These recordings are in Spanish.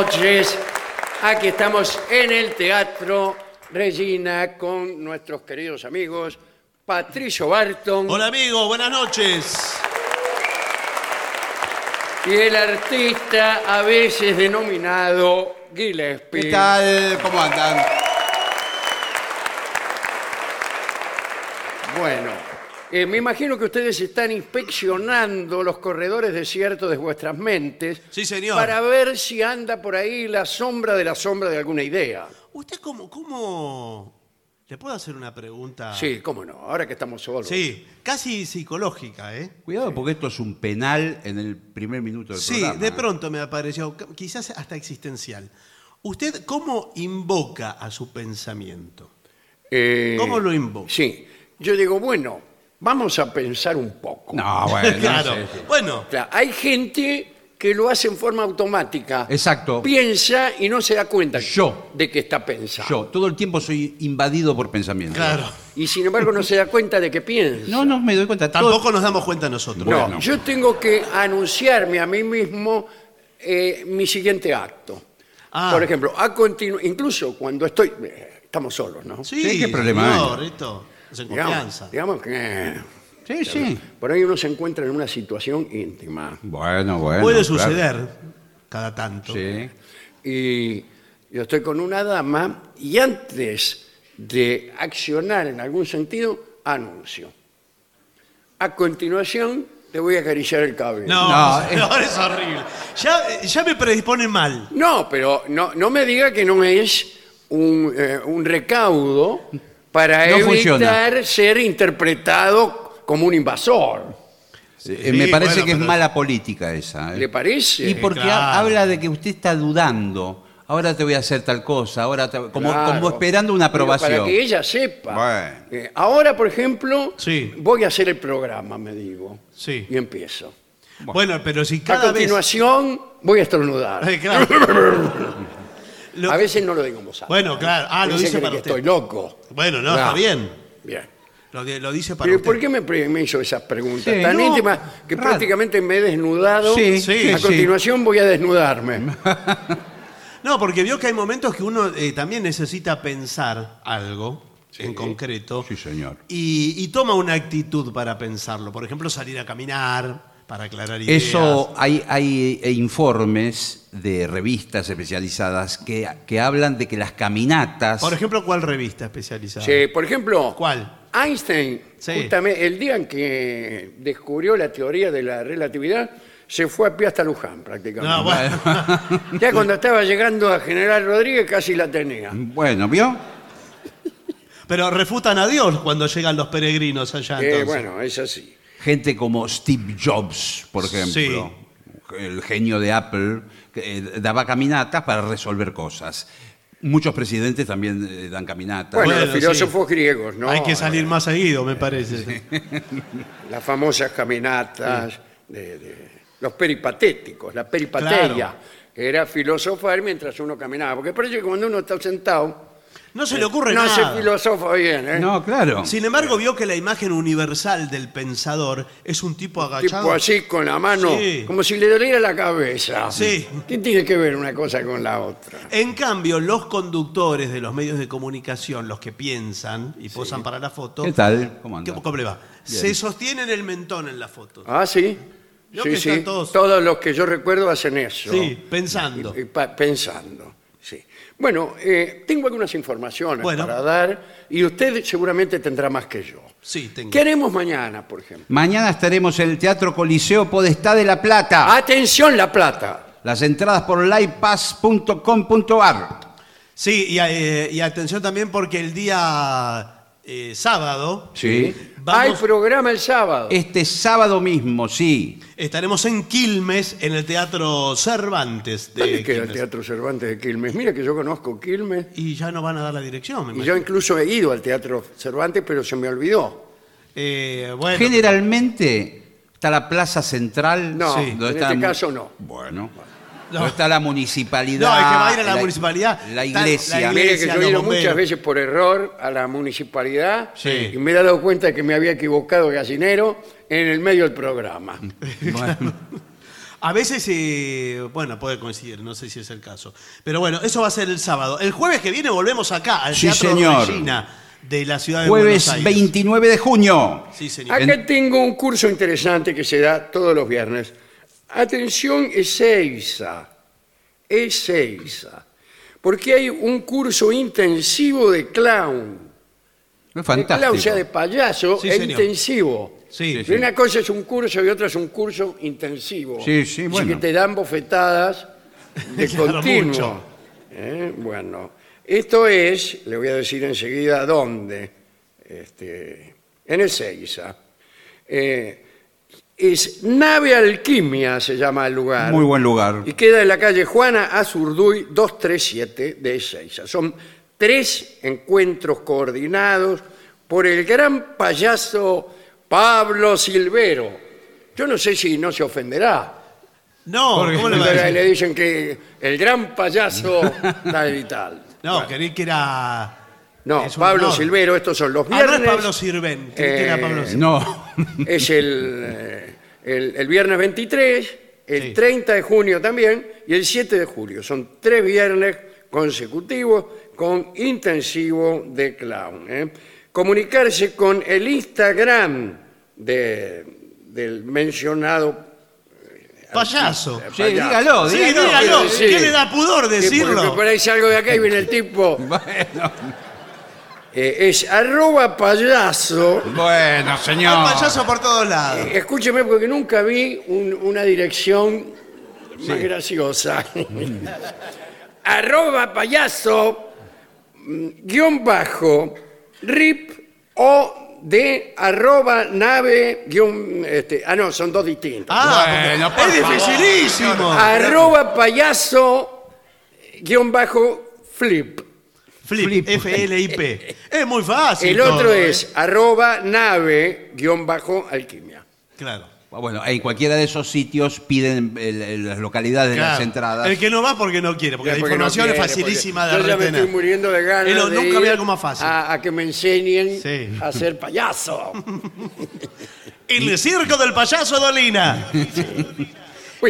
Noches. Aquí estamos en el Teatro Regina con nuestros queridos amigos Patricio Barton Hola amigo, buenas noches. y el artista a veces denominado Gillespie. ¿Qué tal? ¿Cómo andan? Bueno, eh, me imagino que ustedes están inspeccionando los corredores desiertos de vuestras mentes Sí, señor. para ver si anda por ahí la sombra de la sombra de alguna idea. ¿Usted cómo, cómo... ¿Le puedo hacer una pregunta? Sí, cómo no, ahora que estamos solos. Sí, casi psicológica, ¿eh? Cuidado porque esto es un penal en el primer minuto del Sí, programa. de pronto me apareció, quizás hasta existencial. ¿Usted cómo invoca a su pensamiento? Eh, ¿Cómo lo invoca? Sí, yo digo, bueno, vamos a pensar un poco. No, bueno. claro. sí, sí. Bueno, O sea, hay gente que lo hace en forma automática. Exacto. Piensa y no se da cuenta Yo. de que está pensando. Yo todo el tiempo soy invadido por pensamientos. claro. Y sin embargo no se da cuenta de que piensa. No, no me doy cuenta. Todo- Tampoco nos damos cuenta nosotros. No, Bueno. yo tengo que anunciarme a mí mismo eh, mi siguiente acto. Ah. Por ejemplo, a continu- incluso cuando estoy... eh, estamos solos, ¿no? Sí, Sí, ¿qué problema señor, hay? esto es en Digamos, confianza. digamos que Sí, sí. por ahí uno se encuentra en una situación íntima. Bueno, bueno. Puede claro. suceder cada tanto. Sí. Y yo estoy con una dama y antes de accionar en algún sentido, anuncio. A continuación, te voy a acariciar el cabello. No, No, es horrible. Ya, ya me predispone mal. No, pero no, no me diga que no es un, eh, un recaudo para No evitar funciona. ser interpretado como un invasor. Eh, me Sí, parece bueno, que es pero- mala política esa. ¿eh? ¿Le parece? Y porque claro. ha- habla de que usted está dudando. Ahora te voy a hacer tal cosa. Ahora te- como, Claro. como esperando una Pero aprobación. Para que ella sepa. Bueno. Eh, ahora, por ejemplo, Sí. voy a hacer el programa, me digo. Sí. Y empiezo. Bueno, pero si A cada vez... continuación, voy a estornudar. Eh, claro. Lo- A veces no lo digo en voz alta. Bueno, claro. Ah, lo dice que- para que usted. estoy loco. Bueno, no, está bien. Bien. Lo, de- lo dice para Pero usted. ¿por qué me, pre- me hizo esas preguntas Sí, tan no, íntimas que raro. prácticamente me he desnudado? Sí, sí, a sí. continuación voy a desnudarme. No, porque vio que hay momentos que uno eh, también necesita pensar algo en concreto. Sí, señor. Y, y toma una actitud para pensarlo. Por ejemplo, salir a caminar para aclarar ideas. Eso hay, hay eh, informes de revistas especializadas que, que hablan de que las caminatas. Por ejemplo, ¿cuál revista especializada? Sí, por ejemplo, ¿Cuál? Einstein, Sí. justamente el día en que descubrió la teoría de la relatividad, se fue a pie hasta Luján prácticamente. No, bueno. Ya cuando estaba llegando a General Rodríguez casi la tenía. Bueno, ¿vio? Pero refutan a Dios cuando llegan los peregrinos allá. Eh, entonces. bueno, es así. Gente como Steve Jobs, por ejemplo, el genio de Apple, que eh, daba caminatas para resolver cosas. Muchos presidentes también eh, dan caminatas. Bueno, Bueno, los filósofos griegos, ¿no? Hay que salir más seguido, me parece. Las famosas caminatas, de, de- los peripatéticos, la peripateia, Claro. que era filosofar mientras uno caminaba. Porque parece que cuando uno está sentado, No se le ocurre no nada. se filosofa bien, ¿eh? No, claro. Sin embargo, vio que la imagen universal del pensador es un tipo agachado. Tipo así con la mano, Sí. como si le doliera la cabeza. Sí. ¿Qué tiene que ver una cosa con la otra? En cambio, los conductores de los medios de comunicación, los que piensan y posan para la foto, ¿Qué tal? ¿Cómo anda? ¿Qué- ¿Cómo le va? Bien. Se sostienen el mentón en la foto. Ah, sí. Sí, que sí. están todos- Todos los que yo recuerdo hacen eso. Sí, pensando. Y- y pa- pensando. Bueno, eh, tengo algunas informaciones Bueno. para dar y usted seguramente tendrá más que yo. Sí, tengo. ¿Qué haremos mañana, por ejemplo? Mañana estaremos en el Teatro Coliseo Podestá de La Plata. Atención, La Plata. Las entradas por livepass.com.ar. Sí, y, eh, y atención también porque el día eh, sábado, Sí. Vamos- Hay programa el sábado. Este sábado mismo, sí. estaremos en Quilmes, en el Teatro Cervantes de ¿Dónde queda el Quilmes. Teatro Cervantes de Quilmes? Mira que yo conozco Quilmes Y ya nos van a dar la dirección, me y imagino. yo incluso he ido al Teatro Cervantes, pero se me olvidó. Eh, bueno, Generalmente está la plaza central. No, Sí. en este caso no. Bueno. No. Está la municipalidad. No, es que va a ir a la municipalidad. La iglesia. la Mire que yo he ido muchas veces por error a la municipalidad Sí. y me he dado cuenta de que me había equivocado de gallinero en el medio del programa. Bueno, A veces, eh, bueno, puede coincidir, no sé si es el caso. Pero bueno, eso va a ser el sábado. El jueves que viene volvemos acá, al Sí, Teatro señor. Regina de la ciudad de jueves Buenos Aires. 29 de junio. Sí, señor. Acá tengo un curso interesante que se da todos los viernes. Atención, Ezeiza. Ezeiza. Porque hay un curso intensivo de clown. Es De fantástico. clown, o sea, de payaso, Sí, e señor. intensivo. Sí, Y Una cosa es un curso y otra es un curso intensivo. Sí, sí, Así bueno. que te dan bofetadas de Claro, continuo. Eh, Bueno, esto es, le voy a decir enseguida dónde, este, en Ezeiza. Eh, es Nave Alquimia, se llama el lugar. Muy buen lugar. Y queda en la calle Juana Azurduy 237 de Ezeiza. Son tres encuentros coordinados por el gran payaso Pablo Silvero. Yo no sé si no se ofenderá. No, Porque- ¿cómo le va a Pero decir? le dicen que el gran payaso tal y tal. No, creí que era... No, es un Pablo honor. Silvero, estos son los Ah, no viernes. es Pablo Sirven, que era Eh, Pablo Sirven. No. es el, eh, el, el viernes 23, el Sí. 30 de junio también y el 7 de julio. Son tres viernes consecutivos con intensivo de clown. ¿eh? Comunicarse con el Instagram de- del mencionado Payaso. Sí, dígalo, Sí, dígalo. dígalo. Sí. ¿Qué le da pudor Sí, porque decirlo? por ahí salgo de acá y viene el tipo. Bueno, eh, es arroba payaso. bueno, señor. Hay payaso por todos lados. Eh, Escúcheme porque nunca vi un- una dirección más graciosa. Arroba payaso mm, guion bajo rip o de arroba nave guion este, ah no son dos distintos Ah, Bueno, porque por es favor. dificilísimo. arroba payaso guion bajo flip Flip, F-L-I-P. Es muy fácil. el otro ¿eh? es arroba nave guion bajo alquimia Claro. Bueno, en cualquiera de esos sitios piden el- el- las localidades de claro. las entradas. El que no va porque no quiere, porque la Porque no información quiere, es facilísima porque de Yo ya me retener. estoy muriendo de ganas Pero de nunca ir había algo más fácil. A, a que me enseñen Sí. a ser payaso. En el circo del payaso Dolina. Muy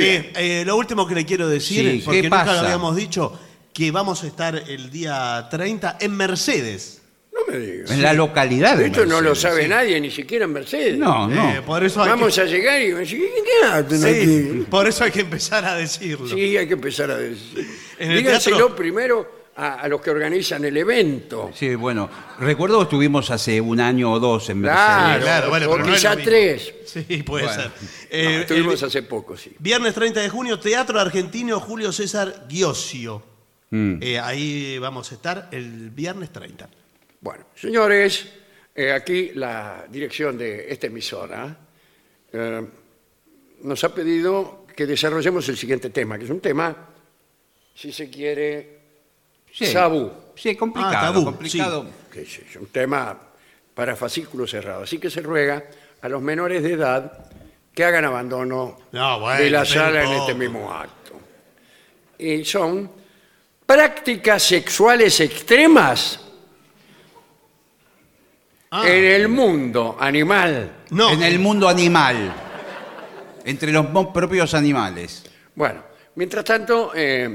Eh, bien. eh, lo último que le quiero decir, Sí, porque ¿qué nunca pasa? lo habíamos dicho, que vamos a estar el día 30 en Mercedes. no me digas. En la localidad de Esto no lo Mercedes. sabe nadie, ni siquiera en Mercedes. No, no. Eh, por eso hay Vamos a llegar y decir, ¿qué, hacen que, sí, aquí? por eso hay que empezar a decirlo. Sí, hay que empezar a decir. En el Díganselo teatro- primero a, a los que organizan el evento. Sí, bueno, recuerdo que estuvimos hace un año o dos en Mercedes. Claro, claro, bueno, o pero no es quizá lo mismo. tres. Sí, puede Bueno. ser. No, Eh, estuvimos el hace poco, sí. viernes 30 de junio, Teatro Argentino Julio César Giosio. Mm. Eh, ahí vamos a estar el viernes 30. Bueno, señores, eh, aquí la dirección de esta emisora eh, nos ha pedido que desarrollemos el siguiente tema, que es un tema, si se quiere, Sí. sabú, Sí, complicado, Ah, tabú, complicado. que es es un tema para fascículo cerrado. Así que se ruega a los menores de edad que hagan abandono No, bueno, de la sala en este mismo acto. Y son prácticas sexuales extremas Ah, en el mundo animal. no, En el mundo animal. Entre los mo- propios animales. Bueno, mientras tanto, eh,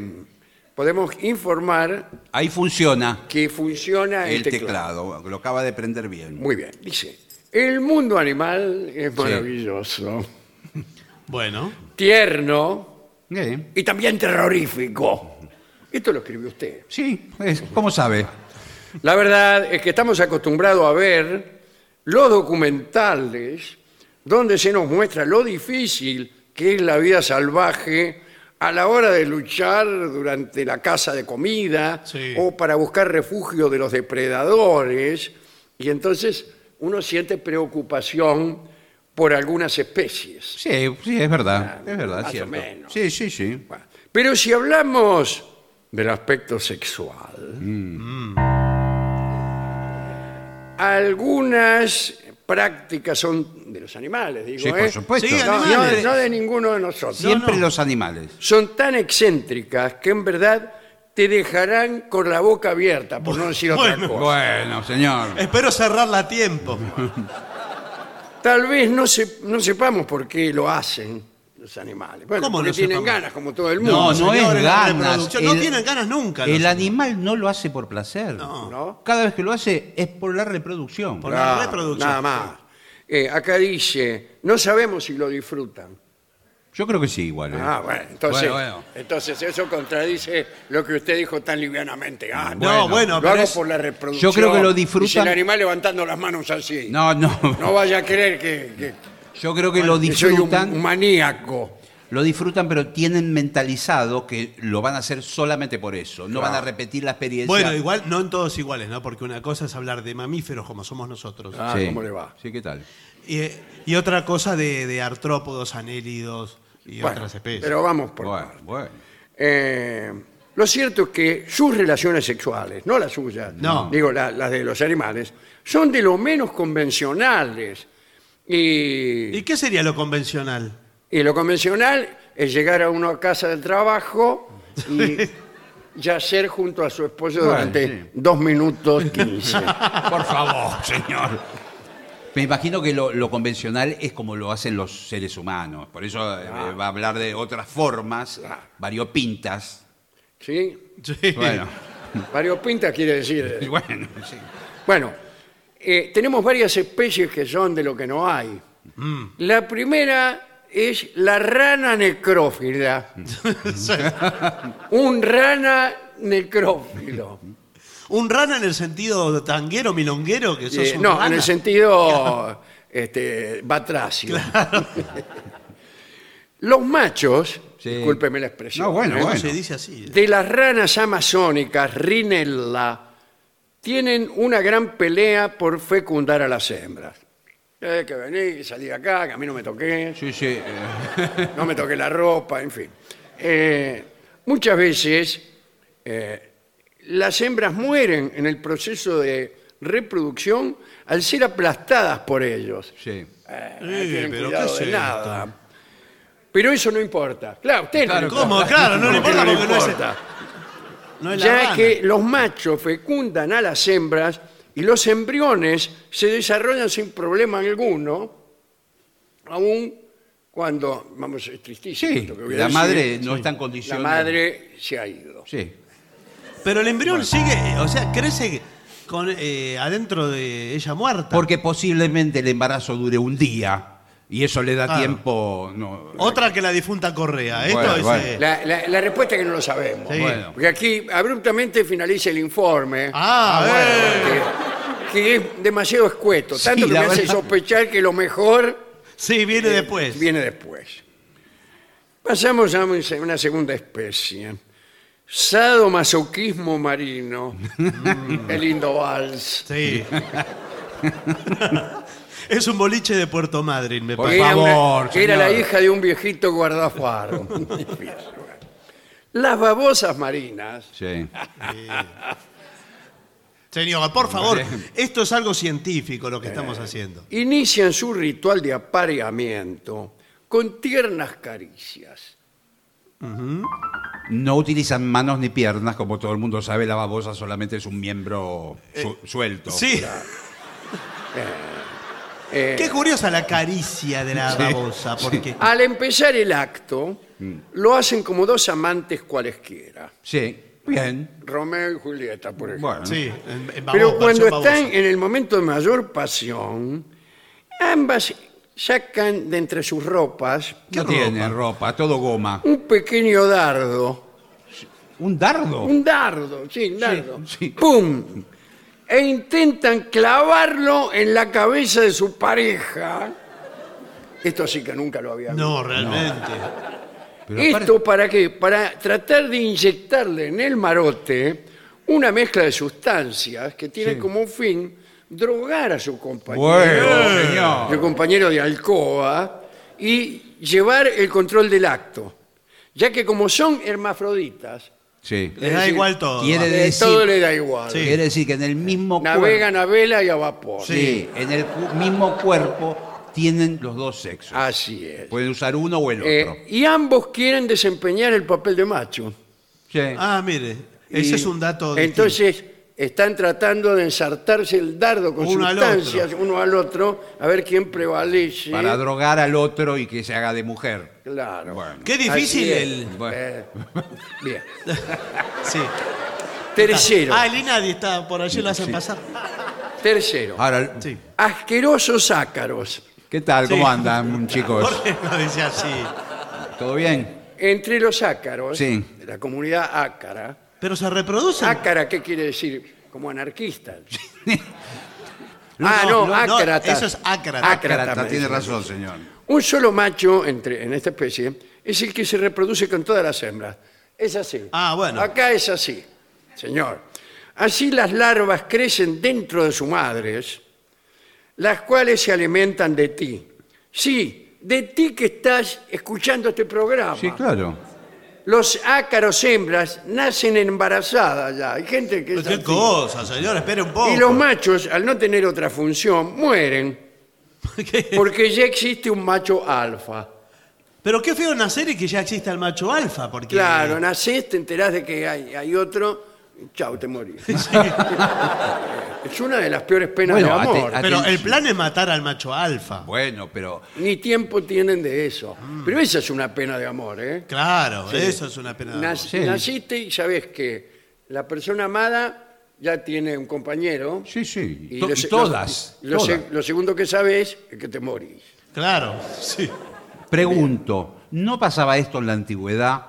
podemos informar Ahí funciona que funciona el, el teclado. Lo acaba de prender bien. Muy bien, dice. El mundo animal es maravilloso, Bueno, tierno Eh, y también terrorífico. Esto lo escribió usted. Sí, es- ¿cómo sabe? La verdad es que estamos acostumbrados a ver los documentales donde se nos muestra lo difícil que es la vida salvaje a la hora de luchar durante la caza de comida Sí. o para buscar refugio de los depredadores Y entonces uno siente preocupación por algunas especies. Sí, sí, es verdad. Es verdad, Más o es cierto. menos. Sí, sí, sí. Bueno, Pero si hablamos del aspecto sexual, Mm. algunas prácticas son de los animales, digo, Sí, por ¿eh? supuesto. Sí, No, animales. no- no de ninguno de nosotros. Siempre no. los animales. Son tan excéntricas que en verdad te dejarán con la boca abierta, por no decir otra Bueno, cosa. Bueno, señor. Espero cerrarla a tiempo. Tal vez no, se- no sepamos por qué lo hacen los animales. Bueno, ¿Cómo porque no tienen sepamos? ganas, como todo el mundo. No, no es la ganas. reproducción. No tienen ganas nunca los El animal no lo hace por placer. No. ¿no? Cada vez que lo hace es por la reproducción. Por la reproducción. Nada más. Eh, acá dice, no sabemos si lo disfrutan. Yo creo que sí, igual. ¿eh? Ah, bueno, entonces, Bueno, bueno. entonces eso contradice lo que usted dijo tan livianamente. Ah, No, bueno, lo pero hago es- por la reproducción. Yo creo que lo Dice disfrutan- el animal levantando las manos así. No, no. No vaya a creer que, que- Yo creo que lo que soy un, disfrutan. un maníaco. Lo disfrutan, pero tienen mentalizado que lo van a hacer solamente por eso. No van a repetir la experiencia. Bueno, igual no en todos iguales, ¿no? Porque una cosa es hablar de mamíferos como somos nosotros. Ah, Sí. ¿cómo le va? Sí, ¿qué tal? Y, y otra cosa de, de artrópodos, anélidos y Bueno, otras especies. Pero vamos por Bueno, partes. bueno. Eh, lo cierto es que sus relaciones sexuales, no las suyas, No. digo la- las de los animales, son de lo menos convencionales. Y, ¿Y qué sería lo convencional? y lo convencional es llegar a uno a casa del trabajo y yacer junto a su esposo Bueno, durante sí. dos minutos quince. Por favor, señor. Me imagino que lo, lo convencional es como lo hacen los seres humanos. Por eso eh, va a hablar de otras formas, variopintas. ¿Sí? Sí. Bueno, Variopinta quiere decir. bueno, sí. Bueno, eh, tenemos varias especies que son de lo que no hay. Mm. La primera es la rana necrófila. Un rana necrófilo. ¿Un rana en el sentido tanguero, milonguero? Que sos Eh, un no, rana? en el sentido este, batracio. Los machos, Sí. discúlpeme la expresión, No, bueno, ¿eh? No, bueno. se dice así. de las ranas amazónicas, Rinella, tienen una gran pelea por fecundar a las hembras. Eh, que vení, que salí de acá, que a mí no me toqué, Sí, sí. no me toqué la ropa, en fin. Eh, muchas veces eh, las hembras mueren en el proceso de reproducción al ser aplastadas por ellos. sí. Eh, no Eh, tienen pero cuidado ¿qué de es nada. Pero eso no importa. Claro, usted Claro, no ¿Cómo? importa. Claro, no le importa porque no es- importa. No es la ya rana. que los machos fecundan a las hembras y los embriones se desarrollan sin problema alguno, aun cuando, vamos, es tristísimo. Sí, esto que voy a la decir. madre no está en La condiciones. madre se ha ido. Sí. Pero el embrión sigue, o sea, crece con, eh, adentro de ella muerta. Porque posiblemente el embarazo dure un día y eso le da Claro. tiempo. No, Otra que la difunta Correa. Esto Bueno, es. bueno. eh, La, la- la respuesta es que no lo sabemos. Sí. Bueno. Porque aquí abruptamente finaliza el informe. Ah, que, que es demasiado escueto. Sí, Tanto que la me hace verdad. sospechar que lo mejor Sí, viene después. Viene después. Pasamos a una segunda especie. Sadomasoquismo marino. El lindo vals. Sí. es un boliche de Puerto Madryn, me Por parece. Era, una- favor, era la señor. hija de un viejito guardafaro. Las babosas marinas Sí. Señor, por favor, esto es algo científico lo que estamos haciendo. inician su ritual de apareamiento con tiernas caricias. No utilizan manos ni piernas, como todo el mundo sabe, la babosa solamente es un miembro su- suelto. Sí. Eh, Qué curiosa la caricia de la Sí, babosa, porque Al empezar el acto, Mm. lo hacen como dos amantes cualesquiera. Sí, bien. Romeo y Julieta, por ejemplo. Bueno. sí, en- en Pero cuando versión están en el momento de mayor pasión, ambas sacan de entre sus ropas ¿Qué ¿Qué tiene ropa? Todo goma. un pequeño dardo. ¿Un dardo? Un dardo, sí, un dardo. sí. ¡Pum! E intentan clavarlo en la cabeza de su pareja. Esto sí que nunca lo había visto. No, realmente. Pero ¿Esto para qué? Para tratar de inyectarle en el marote una mezcla de sustancias que tiene Sí. como fin drogar a su compañero, Bueno, señor. su compañero de alcoba, y llevar el control del acto. Ya que como son hermafroditas, Sí. Les da decir, igual todo. quiere- eh, decir- todo le da igual. Sí. Quiere decir que en el mismo Navegan a vela y a vapor. cuerpo. Sí, en el cu- mismo cuerpo tienen los dos sexos. Así es. Pueden usar uno o el otro. Eh, y ambos quieren desempeñar el papel de macho. Sí. Ah, mire, ese Y es un dato. distinto. Entonces están tratando de ensartarse el dardo con Uno al sustancias uno al otro, a ver quién prevalece. Para drogar al otro y que se haga de mujer. Claro. Bueno. Qué difícil Así es. el. Bueno. Eh, bien. Sí. Tercero. Ah, el INADI está por allí, lo hacen pasar. Tercero. Ahora, Sí. Asquerosos ácaros. ¿qué tal? ¿Cómo Sí. andan, chicos? ¿Por qué no dice así? ¿Todo bien? Entre los ácaros Sí. de la comunidad ácara. Pero se reproducen. Ácara, ¿qué quiere decir? Como anarquistas. No, ah, no, no, no, no, ácratas. eso es ácrata. Ácrata, Ácrata, tiene razón, señor. Un solo macho entre, en esta especie es el que se reproduce con todas las hembras. Es así. Ah, bueno. Acá es así, señor. Así las larvas crecen dentro de sus madres, las cuales se alimentan de ti. Sí, de ti que estás escuchando este programa. Sí, claro. Los ácaros hembras nacen embarazadas ya. Hay gente que es ¿Qué así. cosa, señor? Espere un poco. Y los machos, al no tener otra función, mueren ¿Qué? porque ya existe un macho alfa. Pero qué feo nacer y que ya exista el macho alfa, porque... Claro, nacés, te enterás de que hay, hay otro, chau, te morís. es una de las peores penas Bueno, de amor. ate- ate- Pero el plan es matar al macho alfa. Bueno, pero Ni tiempo tienen de eso. Mm. Pero esa es una pena de amor, ¿eh? Claro, eso es una pena. de Nac- amor. Sí. Naciste y sabes que la persona amada ya tiene un compañero. sí, sí. y To- lo y se- todas. Lo, lo se- todas. lo segundo que sabes es que te morís. Claro, sí. Pregunto, ¿no pasaba esto en la antigüedad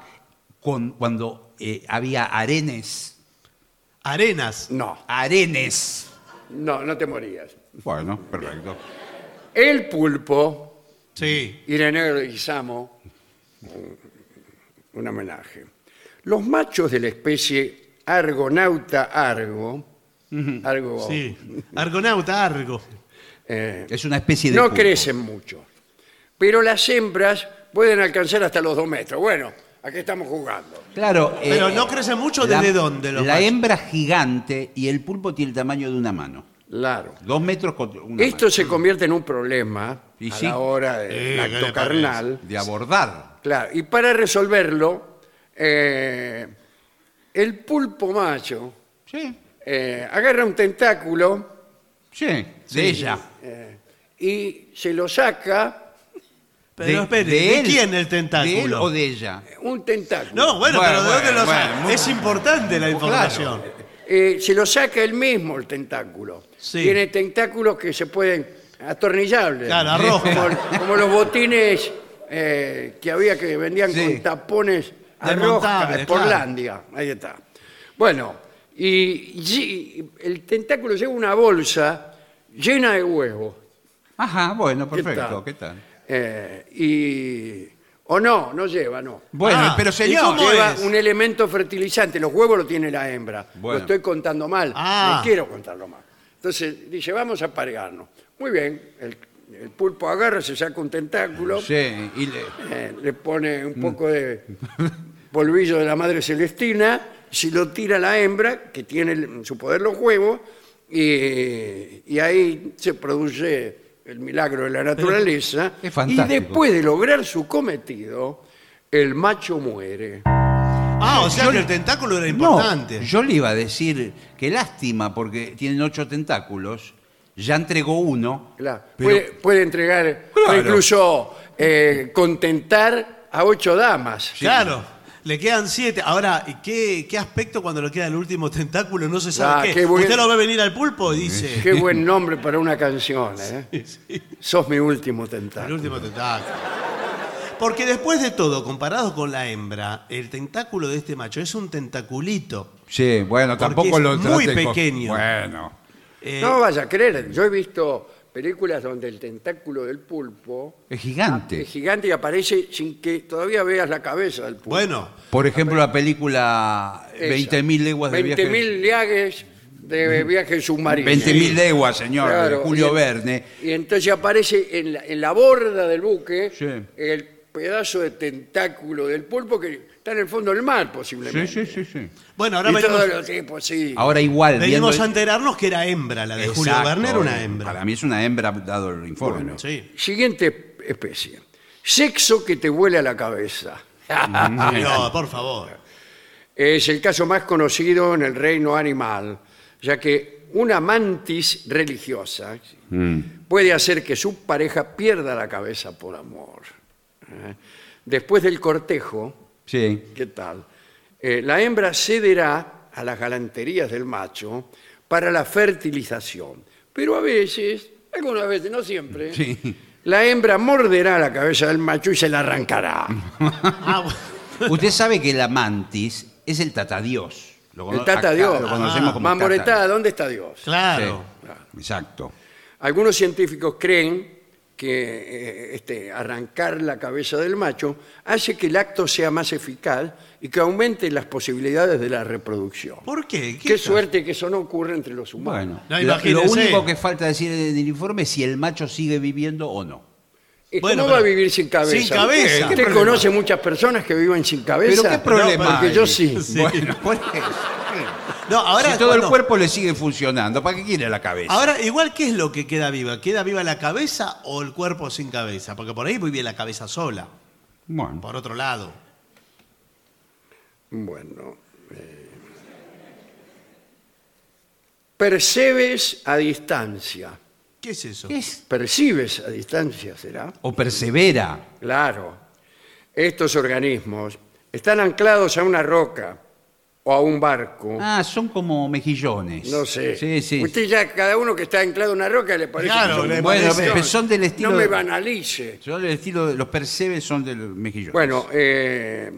con- cuando eh, había arenes? Arenas. No, Arenes. No, no te morías. Bueno, perfecto. El pulpo Sí. Ireneo de Guisamo, un, un homenaje. Los machos de la especie Argonauta argo, argo Sí. Argonauta, Argo. eh, Es una especie de. no pulpo. crecen mucho, pero las hembras pueden alcanzar hasta los dos metros. Bueno, aquí estamos jugando. Claro. eh, Pero no crece mucho, la- ¿desde dónde los La machos? hembra es gigante y el pulpo tiene el tamaño de una mano. Claro. Dos metros con una Esto mano. se convierte en un problema Y a sí. la hora del Eh, ¿qué acto le carnal. De abordar. Claro, y para resolverlo, eh, el pulpo macho Sí. eh, agarra un tentáculo Sí. De ella. eh, y se lo saca Pero espere, ¿de, quién el tentáculo? ¿De él o de ella? un tentáculo. No, bueno, Bueno, pero ¿de dónde bueno, lo saca? bueno, Es importante la información. Eh, se lo saca él mismo el tentáculo. Sí. Tiene tentáculos que se pueden atornillables. Claro, arroja. Como, como los botines eh, que había que vendían Sí. con tapones a rosca, Desmontables, Portlandia. Ahí está. Bueno, y, y el tentáculo lleva una bolsa llena de huevos. Ajá, bueno, ¿Qué perfecto. tal? ¿Qué tal? Eh, y. O no, no lleva, no. Bueno, Ah, pero ¿y señor. cómo Lleva es? un elemento fertilizante. Los huevos lo tiene la hembra. Bueno. Lo estoy contando mal. Ah. No quiero contarlo mal. Entonces dice, vamos a parearnos. Muy bien. El, el pulpo agarra, se saca un tentáculo, Sí, y le- eh, le pone un poco de polvillo de la madre celestina, si lo tira la hembra, que tiene en su poder los huevos, y, y ahí se produce el milagro de la naturaleza. es y fantástico. después de lograr su cometido, el macho muere. Ah, o sea que el tentáculo era importante. No, yo le iba a decir que lástima porque tienen ocho tentáculos, ya entregó uno. Claro. pero- puede, puede entregar, puede Claro. incluso eh, contentar a ocho damas. Claro, le quedan siete. Ahora, ¿y ¿qué, qué aspecto cuando le queda el último tentáculo? No se sabe Ah, qué. qué buen- Usted lo ve venir al pulpo y dice... Qué buen nombre para una canción, ¿eh? Sos mi último El tentáculo. último tentáculo. Porque después de todo, comparado con la hembra, el tentáculo de este macho es un tentaculito. Sí, bueno, tampoco es lo muy con- pequeño. Bueno. Eh, No vaya a creer, yo he visto películas donde el tentáculo del pulpo Es gigante. es gigante y aparece sin que todavía veas la cabeza del pulpo. bueno, Por ejemplo, la película Esa. 20.000 leguas de viaje. 20.000 liagues de viaje submarino. 20.000 leguas, señor, de Julio y- Verne. Y entonces aparece en la, en la borda del buque Sí. el pedazo de tentáculo del pulpo que está en el fondo del mar, posiblemente. Sí, sí, sí, sí. Bueno, ahora y venimos, todos los tipos, sí. Ahora igual, venimos viendo- a enterarnos que era hembra, la de Julio Exacto. Verne era una hembra. Para mí es una hembra, dado el informe. Sí. Siguiente especie. Sexo que te huele a la cabeza. No, por favor. Es el caso más conocido en el reino animal, ya que una mantis religiosa puede hacer que su pareja pierda la cabeza por amor. ¿Eh? Después del cortejo, Sí. ¿qué tal? Eh, la hembra cederá a las galanterías del macho para la fertilización, pero a veces, algunas veces, no siempre, Sí. la hembra morderá la cabeza del macho y se la arrancará. Ah. Usted sabe que la mantis es el tatadios. Lo El cono- tata acá Dios. Lo conocemos como Mamboretá, tata- ¿dónde está Dios? Claro. Sí, Exacto. Algunos científicos creen que eh, este, arrancar la cabeza del macho hace que el acto sea más eficaz y que aumente las posibilidades de la reproducción. ¿Por qué? Qué, suerte que eso no ocurre entre los humanos. Bueno, No, lo- único que falta decir en el informe es si el macho sigue viviendo o no. ¿Y Bueno, ¿Cómo va a vivir sin cabeza? sin cabeza. ¿Usted, ¿Qué usted problema? conoce muchas personas que viven sin cabeza? Pero qué problema No, porque hay? yo sí. Sí. Bueno, por eso. No, ahora si todo el cuerpo le sigue funcionando, ¿para qué quiere la cabeza? Ahora, igual, ¿qué es lo que queda viva? ¿Queda viva la cabeza o el cuerpo sin cabeza? Porque por ahí vive la cabeza sola, bueno, por otro lado. Bueno. eh, percebes a distancia. ¿Qué es eso? ¿qué es? Percibes a distancia, ¿será? O persevera. Claro. Estos organismos están anclados a una roca o a un barco. Ah, son como mejillones. no sé. Sí, sí. Usted ya, cada uno que está anclado a una roca le parece Claro, que son le Bueno, parece- pero son del estilo. No me banalice. Son del estilo. de- Los percebes son del mejillones. Bueno, eh,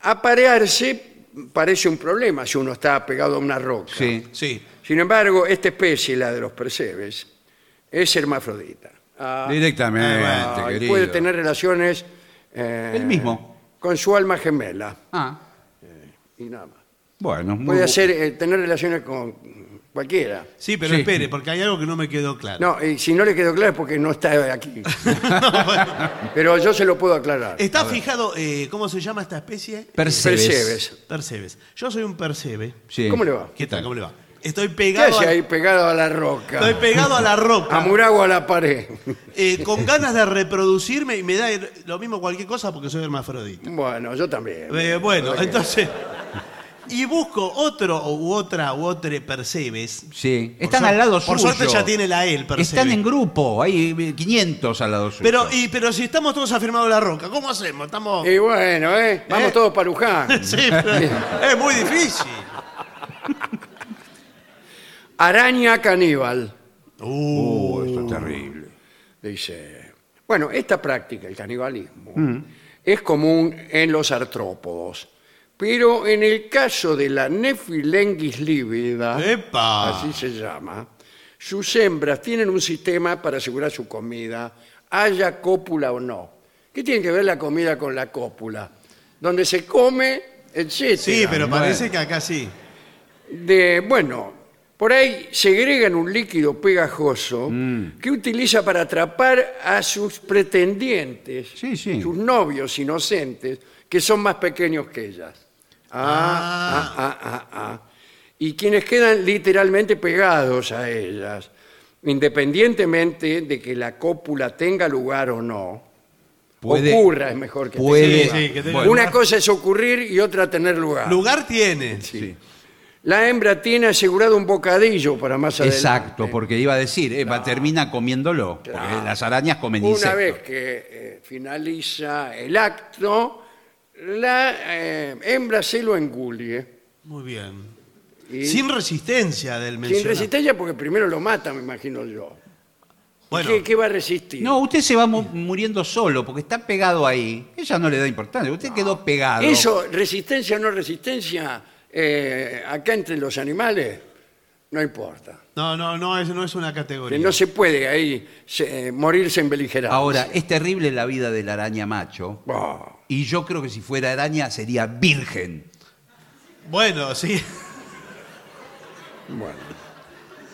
aparearse parece un problema si uno está pegado a una roca. Sí. Sí. Sin embargo, esta especie, la de los percebes, es hermafrodita. Ah, Directamente, ah, y querido. puede tener relaciones eh, El mismo. con su alma gemela Ah, y nada más. bueno. muy Puede bu- hacer, eh, tener relaciones con cualquiera. Sí, pero Sí. espere, porque hay algo que no me quedó claro. No, y si no le quedó claro es porque no está aquí. Pero yo se lo puedo aclarar. Está fijado, eh, ¿cómo se llama esta especie? Percebes. Percebes. Percebes. Yo soy un percebe. Sí. ¿Cómo le va? ¿Qué tal? ¿Cómo le va? Estoy ¿Qué pegado, hace a, ahí pegado a la roca? estoy pegado a la roca, Amurago a la pared. eh, con ganas de reproducirme y me da el- lo mismo cualquier cosa porque soy hermafrodita. Bueno, yo también. Eh, bueno, entonces. Y busco otro u otra u otro percebes. Sí. Por Están suerte- al lado por suyo. suerte ya tiene la E, el percebe. Están en grupo. Hay eh, 500 al lado suyo. Pero, y, pero si estamos todos afirmados en la roca, ¿cómo hacemos? Estamos. Y bueno, ¿eh? Vamos ¿Eh? todos para Luján. Sí, pero es muy difícil. Araña caníbal, Uh, esto es terrible. dice. Bueno, esta práctica, el canibalismo, Mm. es común en los artrópodos. Pero en el caso de la Nephilenguis lívida, ¡Epa! así se llama, sus hembras tienen un sistema para asegurar su comida, haya cópula o no. ¿Qué tiene que ver la comida con la cópula? Donde se come, etc. Sí, pero Bueno. parece que acá sí. de, bueno, por ahí segregan un líquido pegajoso Mm. que utiliza para atrapar a sus pretendientes, Sí, sí. sus novios inocentes, que son más pequeños que ellas. Ah, ah, ah, ah, ah. Y quienes quedan literalmente pegados a ellas, independientemente de que la cópula tenga lugar o no. Puede- ocurra, es mejor que puede- tenga Sí, lugar. sí, que tenga Una lugar. cosa es ocurrir y otra tener lugar. Lugar tiene. Sí. La hembra tiene asegurado un bocadillo para más adelante. Exacto, porque iba a decir, eh, va- termina comiéndolo. Porque las arañas comen Una insectos. vez que eh, finaliza el acto, la eh, hembra se lo engulle. Muy bien. Y- Sin resistencia del Sin mencionado. resistencia porque primero lo mata, me imagino yo. Bueno, ¿Qué, qué va a resistir? No, usted se va mu- muriendo solo porque está pegado ahí. Ella no le da importancia. Usted quedó pegado. Eso, resistencia o no resistencia, eh, acá entre los animales, no importa. no, no, no es, no es una Que categoría. no se puede ahí se- eh, morirse en beligerancia. Ahora, es terrible la vida de la araña macho. Bah. Y yo creo que si fuera araña sería virgen. Bueno, sí.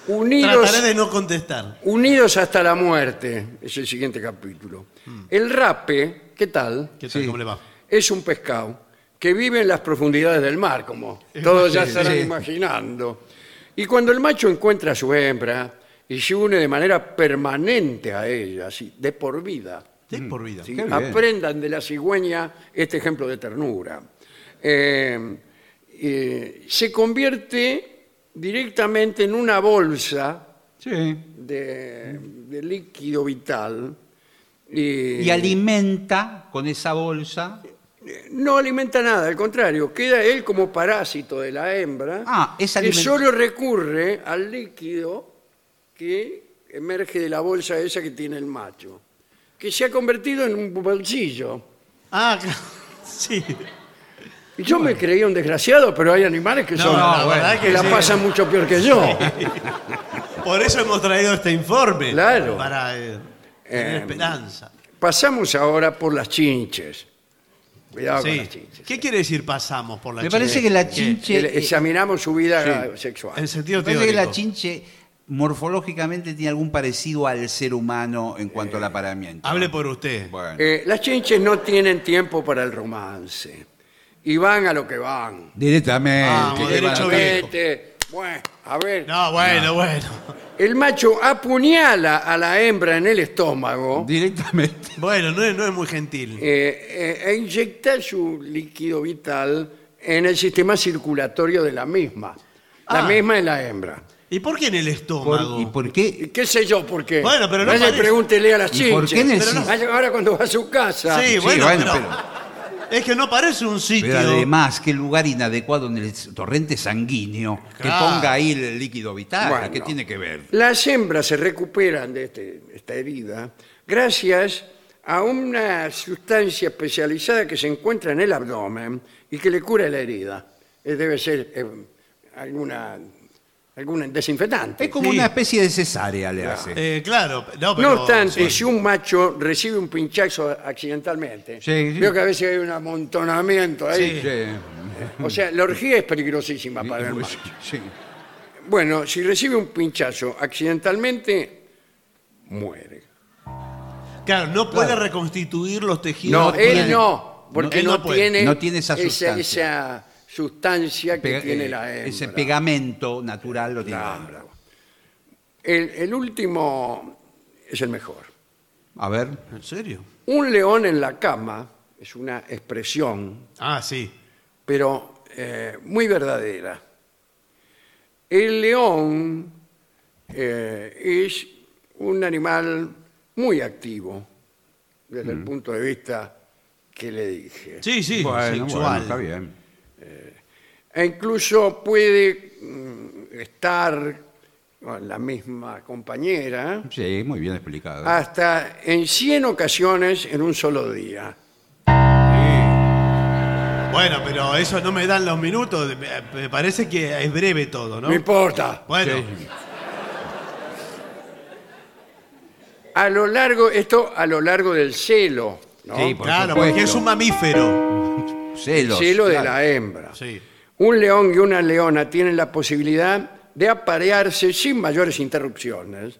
Unidos, Trataré de no contestar. unidos hasta la muerte, es el siguiente capítulo. El rape, ¿qué tal? ¿Qué tal? Sí. ¿Cómo le va? Es un pescado que vive en las profundidades del mar, como todos ya estarán sí. imaginando. Y cuando el macho encuentra a su hembra y se une de manera permanente a ella, así, de por vida, De por vida. Sí, aprendan de la cigüeña este ejemplo de ternura. Eh, eh, se convierte directamente en una bolsa Sí. de, de líquido vital. Y, Y alimenta con esa bolsa. No alimenta nada, al contrario, queda él como parásito de la hembra Ah, es que solo recurre al líquido que emerge de la bolsa esa que tiene el macho, que se ha convertido en un bolsillo. Ah, claro. Sí. Y yo me creía un desgraciado, pero hay animales que No, son la verdad que que la sí. pasan mucho peor que yo. Por eso hemos traído este informe. Claro. Para eh, tener Eh, esperanza. Pasamos ahora por las chinches. Cuidado con Sí. las chinches. ¿Qué quiere decir pasamos por la Me parece que la chinche. Eh, Examinamos su vida Sí. sexual. En sentido me parece que teórico. la chinche morfológicamente tiene algún parecido al ser humano en cuanto al apareamiento. Hable por usted. Bueno. Eh, las chinches no tienen tiempo para el romance. Y van a lo que van. Directamente. Vamos, ¿qué derecho van a- viejo. Bueno, a ver. No, bueno, bueno. El macho apuñala a la hembra en el estómago Directamente. Bueno, no es, no es muy gentil. eh, eh, e inyecta su líquido vital en el sistema circulatorio de la misma. La Ah. misma es la hembra. ¿Y por qué en el Por- estómago? ¿Y por qué? ¿Y ¿Qué sé yo por qué? Bueno, pero no Vaya y parece- pregúntele a las ¿Y por qué en el vaya ahora cuando va a su casa. Sí, Sí, bueno, bueno, pero, pero- es que no parece un sitio. Pero además, qué lugar inadecuado en el torrente sanguíneo que ponga ahí el líquido vital. Bueno. ¿Qué tiene que ver? Las hembras se recuperan de este- esta herida gracias a una sustancia especializada que se encuentra en el abdomen y que le cura la herida. Eh, debe ser eh, alguna, algún desinfectante. Es como Sí. una especie de cesárea le hace. Eh, claro, no, No pero- obstante, sí. si un macho recibe un pinchazo accidentalmente, Sí, sí. veo que a veces hay un amontonamiento ahí. Sí. Sí. O sea, la orgía es peligrosísima para el macho. Sí. Bueno, si recibe un pinchazo accidentalmente, muere. Claro, no puede Claro. reconstituir los tejidos. No, él no, porque él no, no puede. tiene, No tiene esa esa, sustancia. esa sustancia que Pega- tiene eh, la hembra. ese pegamento natural lo tiene la Claro. hembra. El, el último es el mejor. A ver. ¿En serio? Un león en la cama es una expresión, Ah, sí. pero eh, muy verdadera. El león eh, es un animal muy activo desde el punto de vista que le dije. Sí, sí, Bueno, sexual. bueno, está bien. E incluso puede mm, estar con la misma compañera Sí, muy bien explicado. hasta en 100 ocasiones en un solo día. Bueno, pero eso no me dan los minutos. Me, me parece que es breve todo, ¿no? No importa. Bueno, A lo largo, esto a lo largo del celo, ¿no? Sí, por claro, supuesto. porque es un mamífero. Celos. celo de claro. la hembra. Sí. Un león y una leona tienen la posibilidad de aparearse sin mayores interrupciones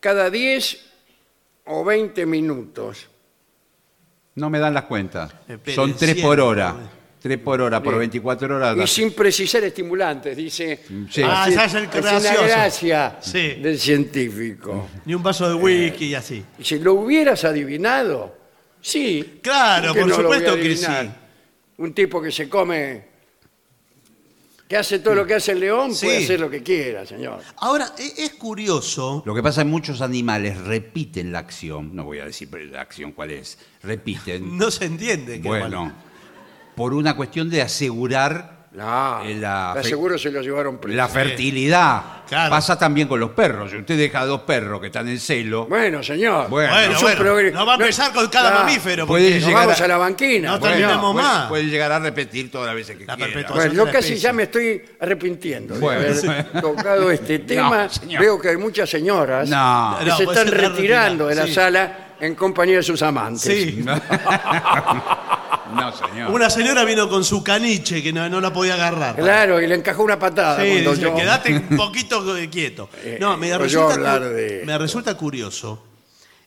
cada 10 o 20 minutos. No me dan las cuentas. Son tres por hora. Tres por hora, por 24 horas. Y sin precisar estimulantes, dice. Sí. Ah, Así- esa es el es una gracioso. gracia Sí. del científico. Ni un vaso de whisky y así. Si lo hubieras adivinado, sí. Claro, ¿por qué por no lo voy a supuesto que adivinar? sí. Un tipo que se come, que hace todo lo que hace el león, Sí. puede hacer lo que quiera, señor. Ahora, e- es curioso. Lo que pasa es que muchos animales repiten la acción. No voy a decir la acción cuál es. Repiten. No se entiende. bueno, por una cuestión de asegurar No, Eh, la la fe- seguro se lo llevaron preso. la fertilidad. Claro. Pasa también con los perros. Si usted deja dos perros que están en celo, Bueno, señor. Bueno, Bueno, es un bueno, progre- no va a empezar con cada Claro. mamífero. Puede porque- Nos llegar vamos a- a la banquina. No Bueno, terminamos puede, más. puede llegar a repetir todas las veces que La quiera. Bueno, yo casi ya me estoy arrepintiendo de Bueno. haber tocado este tema. señor. Veo que hay muchas señoras No. que No, se pues están se están retirando de la sí. sala en compañía de sus amantes. Sí. No, señor. Una señora vino con su caniche que no, no la podía agarrar. Claro, y le encajó una patada. Sí, cuando dice, yo- quedate un poquito quieto. Eh, No, me oí resulta, hablar cu- de me esto. resulta curioso,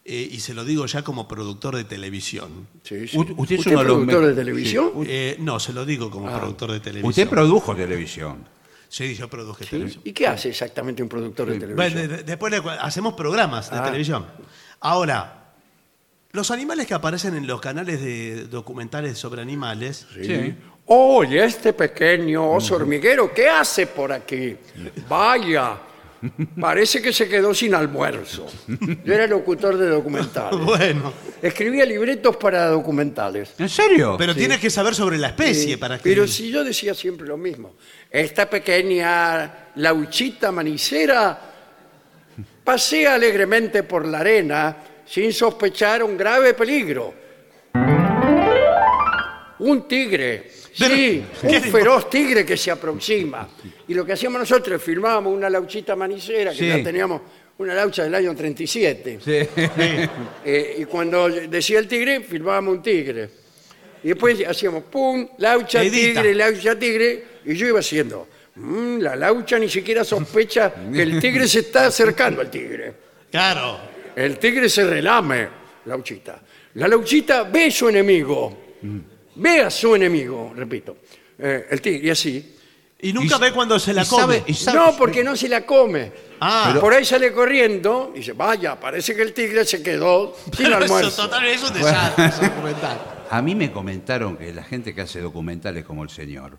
eh, y se lo digo ya como productor de televisión. Sí, sí. U- usted es ¿Usted uno de los productor me- de televisión? Eh, no, se lo digo como productor de televisión. Usted produjo televisión. Sí, yo produje Sí. televisión. ¿Y qué hace exactamente un productor de Bueno, televisión? de- de- después le cu- hacemos programas de Ah. televisión. Ahora, los animales que aparecen en los canales de documentales sobre animales, Sí. Oye, este pequeño oso hormiguero, ¿qué hace por aquí? Vaya, parece que se quedó sin almuerzo. Yo era locutor de documentales. bueno, Escribía libretos para documentales. ¿En serio? pero tienes que saber sobre la especie para que... Pero si yo decía siempre lo mismo. Esta pequeña lauchita manicera pasea alegremente por la arena sin sospechar un grave peligro. Un tigre, sí, un feroz tigre que se aproxima. Y lo que hacíamos nosotros es filmábamos una lauchita manicera, que Sí. ya teníamos una laucha del año 37. Sí. Eh, y cuando decía el tigre, filmábamos un tigre. Y después hacíamos pum, laucha, Edita. tigre, laucha, tigre. Y yo iba haciendo, "Mm, la laucha ni siquiera sospecha que el tigre se está acercando al tigre. Claro. El tigre se relame, lauchita. La lauchita ve a su enemigo. Ve a su enemigo, repito. Eh, el tigre, y así. Y nunca Y- ve cuando se la y come. sabe- y sabe- No, porque no se la come. Ah, Por ahí sale corriendo y dice, vaya, parece que el tigre se quedó sin pero eso, almuerzo. total, es un desastre ese documental. A mí me comentaron que la gente que hace documentales como el señor,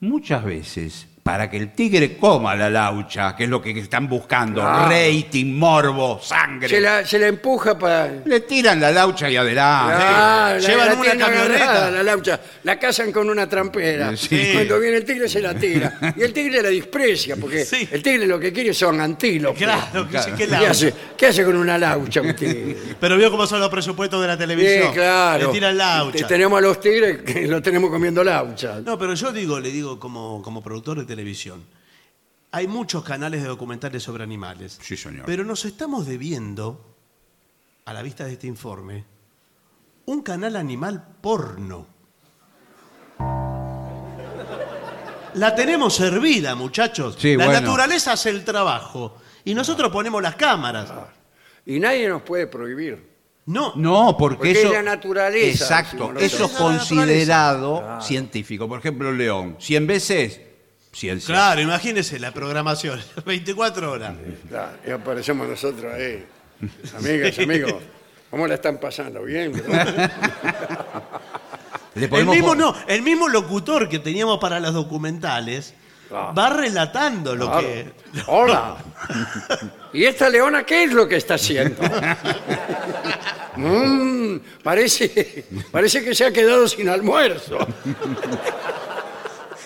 muchas veces, para que el tigre coma la laucha, que es lo que están buscando, Claro. rating, morbo, sangre, Se la, se la empuja para... le tiran la laucha y adelante. Ah, la- Llevan la una camioneta. La laucha, la cazan con una trampera. Sí. Cuando viene el tigre se la tira. Y el tigre la desprecia, porque Sí. el tigre lo que quiere son antílopes. Claro, que Claro. sí, que ¿Qué la- hace? ¿Qué hace con una laucha un tigre? Pero vio cómo son los presupuestos de la televisión. Sí, claro. Le tiran laucha. Te- Tenemos a los tigres que lo tenemos comiendo laucha. No, pero yo digo, le digo como, como productor de televisión. Hay muchos canales de documentales sobre animales. Sí, señor. Pero nos estamos debiendo, a la vista de este informe, un canal animal porno. La tenemos servida, muchachos. Sí, la bueno. naturaleza hace el trabajo. Y nosotros ponemos las cámaras. Y nadie nos puede prohibir. No, No, porque, Porque eso es la naturaleza, Exacto, eso es considerado científico. Por ejemplo, el león, 100 veces ciencia. Claro, imagínese la programación. 24 horas. Claro, y aparecemos nosotros ahí. Amigas, amigos, ¿cómo la están pasando? ¿Bien? Le El mismo, pon- no, el mismo locutor que teníamos para los documentales va relatando lo Claro. que. Hola. ¿Y esta leona qué es lo que está haciendo? Mm, parece, parece que se ha quedado sin almuerzo.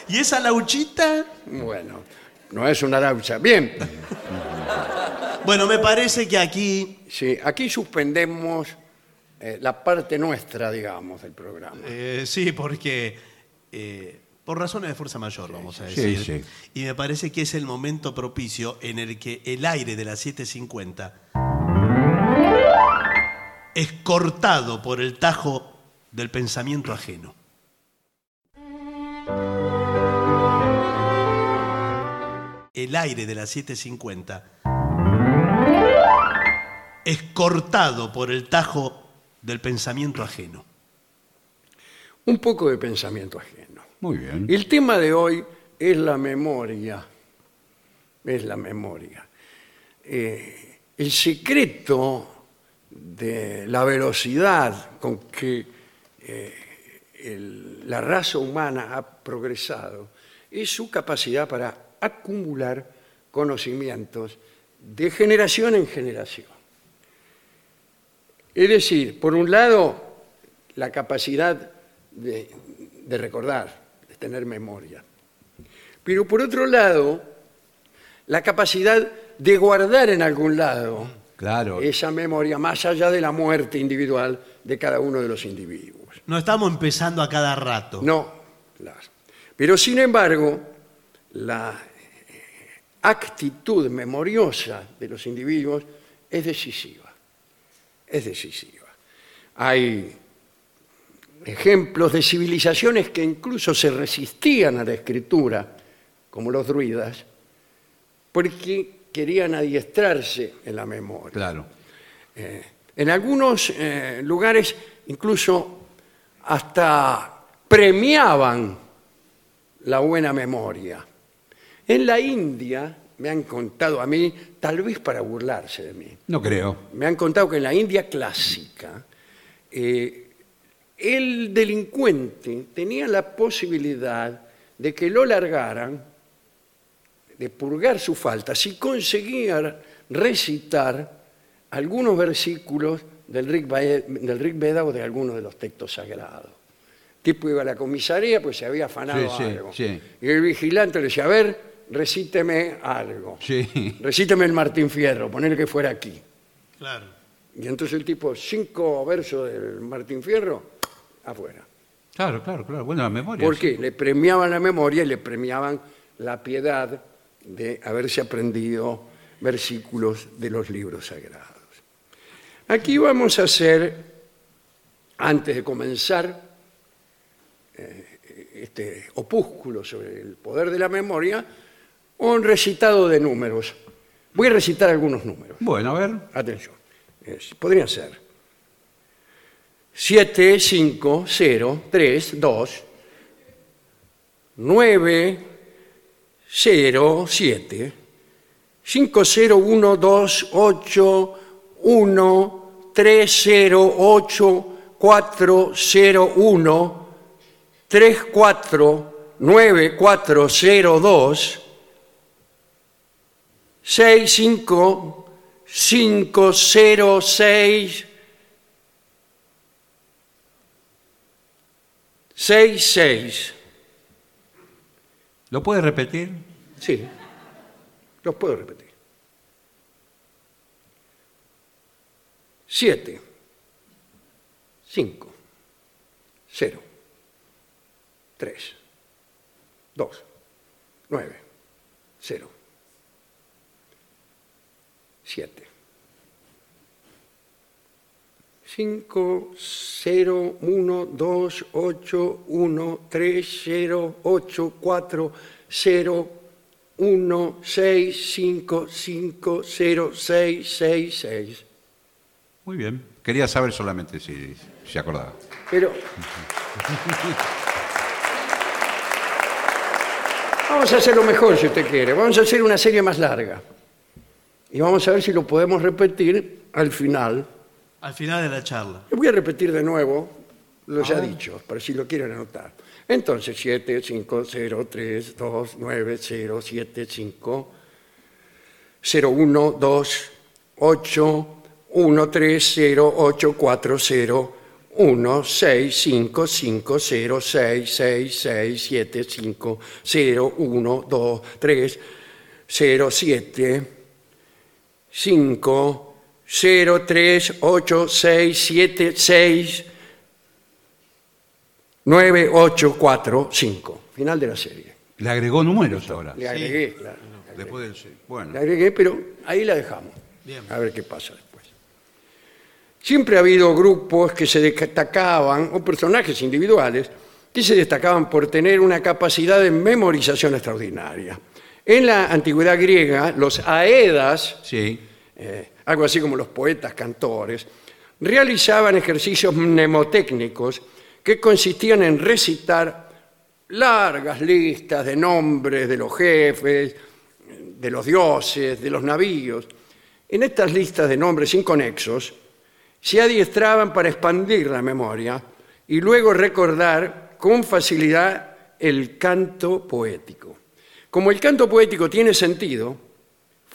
Y esa lauchita. Bueno, no es una laucha. Bien, Bueno, me parece que aquí. sí, aquí suspendemos eh, la parte nuestra, digamos, del programa. eh, sí, porque. eh, por razones de fuerza mayor, vamos a Sí, decir. sí. Y me parece que es el momento propicio en el que el aire de las 7.50 es cortado por el tajo del pensamiento ajeno. El aire de las 7.50 es cortado por el tajo del pensamiento ajeno. Un poco de pensamiento ajeno. Muy bien. El tema de hoy es la memoria. Es la memoria. Eh, el secreto de la velocidad con que eh, el- la raza humana ha progresado es su capacidad para acumular conocimientos de generación en generación. Es decir, por un lado, la capacidad de, de recordar, de tener memoria. Pero por otro lado, la capacidad de guardar en algún lado Claro. esa memoria más allá de la muerte individual de cada uno de los individuos. No estamos empezando a cada rato. No, claro. Pero sin embargo, la actitud memoriosa de los individuos es decisiva. Es decisiva. Hay ejemplos de civilizaciones que incluso se resistían a la escritura, como los druidas, porque querían adiestrarse en la memoria. Claro. Eh, en algunos eh, lugares incluso hasta premiaban la buena memoria. En la India, me han contado a mí, tal vez para burlarse de mí, No creo. me han contado que en la India clásica, eh, el delincuente tenía la posibilidad de que lo largaran, de purgar su falta, si conseguía recitar algunos versículos del Rig, Ve- del Rig Veda o de alguno de los textos sagrados. El tipo iba a la comisaría, pues se había afanado Sí, sí, algo. sí. Y el vigilante le decía, a ver, recíteme algo. Sí. Recíteme el Martín Fierro, poner que fuera aquí. Claro. Y entonces el tipo, cinco versos del Martín Fierro, afuera. Claro, claro, claro. Bueno, la memoria. ¿Por qué? Le premiaban la memoria y le premiaban la piedad de haberse aprendido versículos de los libros sagrados. Aquí vamos a hacer, antes de comenzar eh, este opúsculo sobre el poder de la memoria, un recitado de números. Voy a recitar algunos números. Bueno, a ver. Atención. Es- podrían ser 7, 5, 0, 3, 2, 9, 0, 7, 5, 0, 1, 2, 8, 1, 3, 0, 8, 4, 0, 1, 3, 4, 9, 4, 0, 2, 6, 5, 5, 0, 6, 6, 6. ¿Lo puedes repetir? Sí, los puedo repetir. 7, 5, 0, 3, 2, 9, 0, 7. 5, 0, 1, 2, 8, 1, 3, 0, 8, 4, 0, 1, 6, 5, 5, 0, 6, 6, 6. Muy bien. Quería saber solamente si se acordaba. Pero. Vamos a hacerlo mejor si usted quiere. Vamos a hacer una serie más larga. Y vamos a ver si lo podemos repetir al final. Al final de la charla. Voy a repetir de nuevo, lo ya dicho, para si lo quieren anotar. Entonces, 7, 5, 0, 3, 2, 9, 0, 7, 5, 0, 1, 2, 8, 1, 3, 0, 8, 4, 0, 1, 6, 5, 5, 0, 6, 6, 6, 7, 5, 0, 1, 2, 3, 0, 7, 5, 0, 3, 8, 6, 7, 6, 9, 8, 4, 5. Final de la serie. Le agregó números ahora. Le agregué, claro. Después del. Bueno. Le agregué, pero ahí la dejamos. Bien. A ver qué pasa después. Siempre ha habido grupos que se destacaban, o personajes individuales, que se destacaban por tener una capacidad de memorización extraordinaria. En la antigüedad griega, los aedas, Sí. Eh, algo así como los poetas cantores, realizaban ejercicios mnemotécnicos que consistían en recitar largas listas de nombres de los jefes, de los dioses, de los navíos. En estas listas de nombres inconexos se adiestraban para expandir la memoria y luego recordar con facilidad el canto poético. Como el canto poético tiene sentido,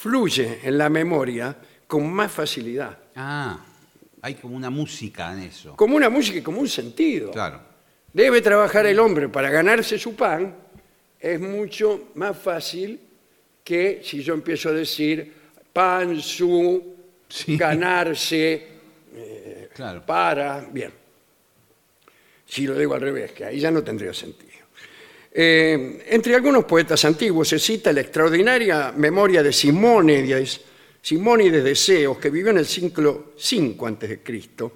fluye en la memoria con más facilidad. Ah, hay como una música en eso. Como una música y como un sentido. Claro. Debe trabajar el hombre para ganarse su pan, es mucho más fácil que si yo empiezo a decir pan, su, Sí. ganarse, Claro. para, bien. Si lo digo al revés, que ahí ya no tendría sentido. Eh, entre algunos poetas antiguos se cita la extraordinaria memoria de Simónides, Simónides de Ceos, que vivió en el siglo V a.C.,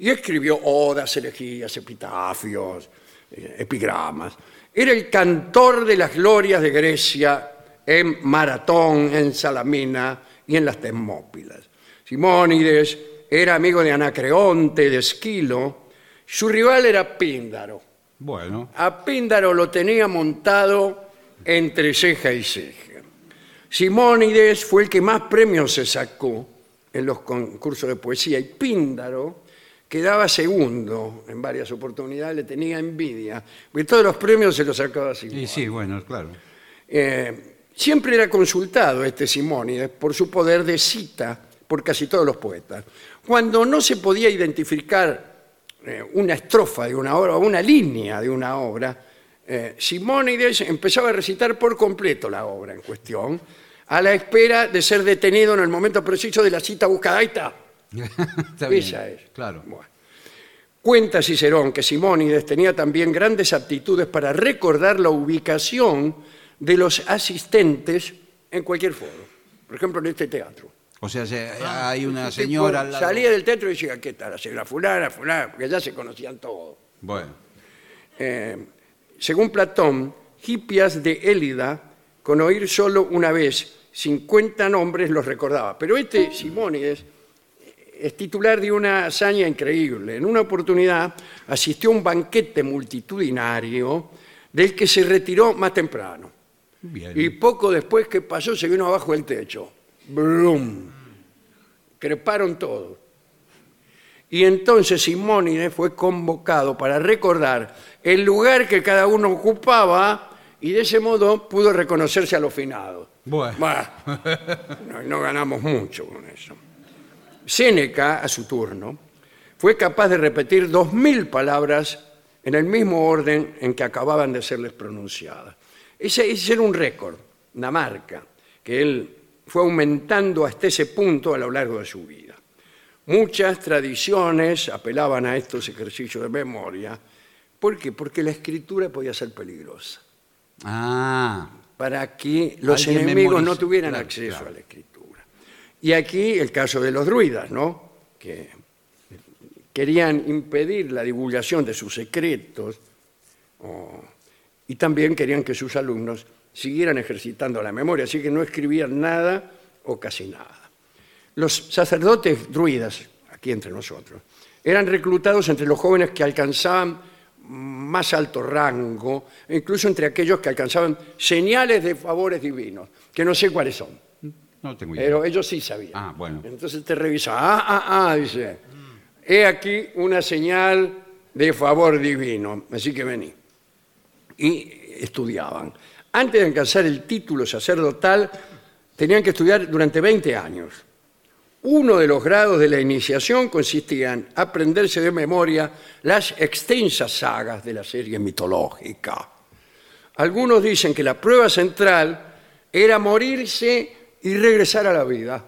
y escribió odas, elegías, epitafios, eh, epigramas. Era el cantor de las glorias de Grecia en Maratón, en Salamina y en las Termópilas. Simónides era amigo de Anacreonte, de Esquilo. Su rival era Píndaro. Bueno, A Píndaro lo tenía montado entre ceja y ceja. Simónides fue el que más premios se sacó en los concursos de poesía y Píndaro quedaba segundo en varias oportunidades, le tenía envidia, porque todos los premios se los sacaba Simónides. sí, bueno, claro. Eh, siempre era consultado este Simónides por su poder de cita por casi todos los poetas. Cuando no se podía identificar eh, una estrofa de una obra o una línea de una obra, eh, Simónides empezaba a recitar por completo la obra en cuestión, a la espera de ser detenido en el momento preciso de la cita buscada. Ahí está. Está bien, Esa es. Claro. Bueno. Cuenta Cicerón que Simónides tenía también grandes aptitudes para recordar la ubicación de los asistentes en cualquier foro. Por ejemplo, en este teatro. O sea, se- hay una tipo señora al lado. Salía del teatro y decía, ¿qué tal? La señora fulana, fulana, porque ya se conocían todos. Bueno, Eh, según Platón, Hipias de Élida, con oír solo una vez 50 nombres los recordaba. Pero este Simónides es titular de una hazaña increíble. En una oportunidad asistió a un banquete multitudinario del que se retiró más temprano. bien. Y poco después que pasó se vino abajo del techo. ¡Brum! Creparon todos. Y entonces Simónides fue convocado para recordar el lugar que cada uno ocupaba y de ese modo pudo reconocerse a los finados. Bueno. Bah, no, no ganamos mucho con eso. Séneca, a su turno, fue capaz de repetir dos mil palabras en el mismo orden en que acababan de serles pronunciadas. Ese, ese era un récord, una marca, que él fue aumentando hasta ese punto a lo largo de su vida. Muchas tradiciones apelaban a estos ejercicios de memoria. ¿Por qué? Porque la escritura podía ser peligrosa Ah, para que los enemigos memoriza, no tuvieran claro, acceso claro. a la escritura. Y aquí el caso de los druidas, ¿no? Que querían impedir la divulgación de sus secretos y también querían que sus alumnos siguieran ejercitando la memoria, así que no escribían nada o casi nada. Los sacerdotes druidas, aquí entre nosotros, eran reclutados entre los jóvenes que alcanzaban más alto rango, incluso entre aquellos que alcanzaban señales de favores divinos, que no sé cuáles son, no tengo idea. pero ellos sí sabían. Ah, bueno. Entonces te revisa, ah, ah, ah, dice, he aquí una señal de favor divino, así que vení. Y estudiaban. Antes de alcanzar el título sacerdotal, tenían que estudiar durante 20 años. Uno de los grados de la iniciación consistía en aprenderse de memoria las extensas sagas de la serie mitológica. Algunos dicen que la prueba central era morirse y regresar a la vida.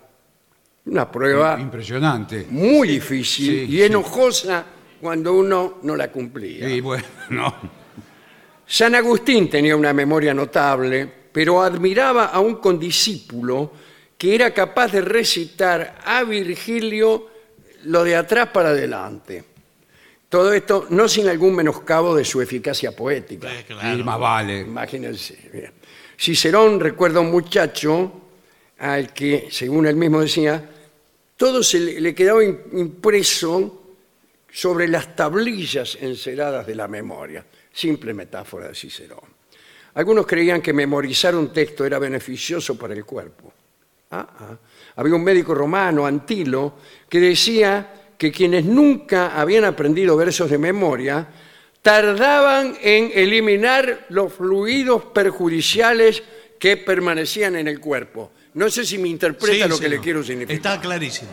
Una prueba Impresionante. muy difícil sí, y enojosa cuando uno no la cumplía. Sí, bueno, no. San Agustín tenía una memoria notable, pero admiraba a un condiscípulo que era capaz de recitar a Virgilio lo de atrás para adelante. Todo esto no sin algún menoscabo de su eficacia poética. Eh, claro. Y más vale. Imagínense. bien. Cicerón recuerda a un muchacho al que, según él mismo decía, todo se le, le quedaba im- impreso sobre las tablillas enceradas de la memoria. Simple metáfora de Cicerón. Algunos creían que memorizar un texto era beneficioso para el cuerpo. Ah, ah. Había un médico romano, Antilo, que decía que quienes nunca habían aprendido versos de memoria tardaban en eliminar los fluidos perjudiciales que permanecían en el cuerpo. No sé si me interpreta Sí, lo que le quiero significar. Está clarísimo.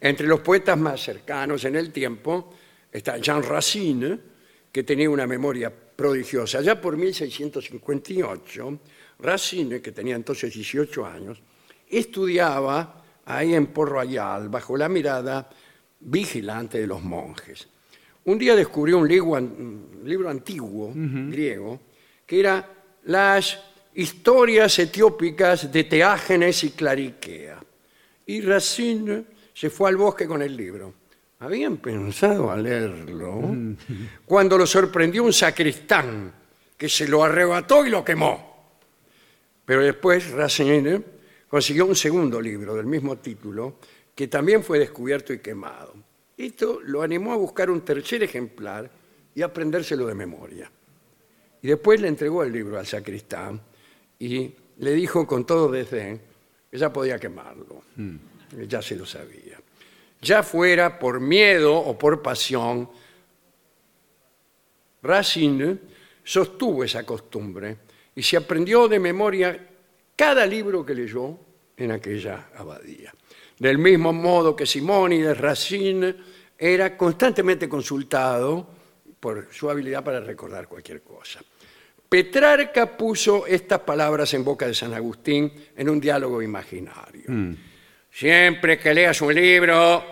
Entre los poetas más cercanos en el tiempo está Jean Racine, que tenía una memoria prodigiosa. Ya por 1658, Racine, que tenía entonces 18 años, estudiaba ahí en Port Royal, bajo la mirada vigilante de los monjes. Un día descubrió un libro, un libro antiguo, griego, que era las historias etiópicas de Teágenes y Clariquea. Y Racine se fue al bosque con el libro. Habían pensado a leerlo cuando lo sorprendió un sacristán que se lo arrebató y lo quemó. Pero después Racine consiguió un segundo libro del mismo título que también fue descubierto y quemado. Esto lo animó a buscar un tercer ejemplar y aprendérselo de memoria. Y después le entregó el libro al sacristán y le dijo con todo desdén que ya podía quemarlo. Ya se lo sabía. Ya fuera por miedo o por pasión, Racine sostuvo esa costumbre y se aprendió de memoria cada libro que leyó en aquella abadía. Del mismo modo que Simónides, Racine era constantemente consultado por su habilidad para recordar cualquier cosa. Petrarca puso estas palabras en boca de San Agustín en un diálogo imaginario. Siempre que leas un libro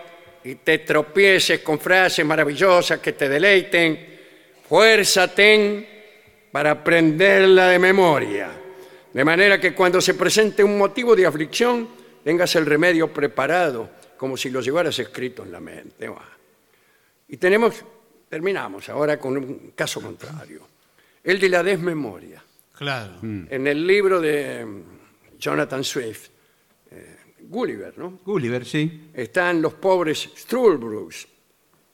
y te tropieces con frases maravillosas que te deleiten, fuerza ten para aprenderla de memoria. De manera que cuando se presente un motivo de aflicción, tengas el remedio preparado, como si lo llevaras escrito en la mente. Y tenemos, terminamos ahora con un caso contrario, el de la desmemoria. Claro. En el libro de mm, Jonathan Swift, Gulliver, ¿no? Gulliver, sí. Están los pobres Struldbrugs.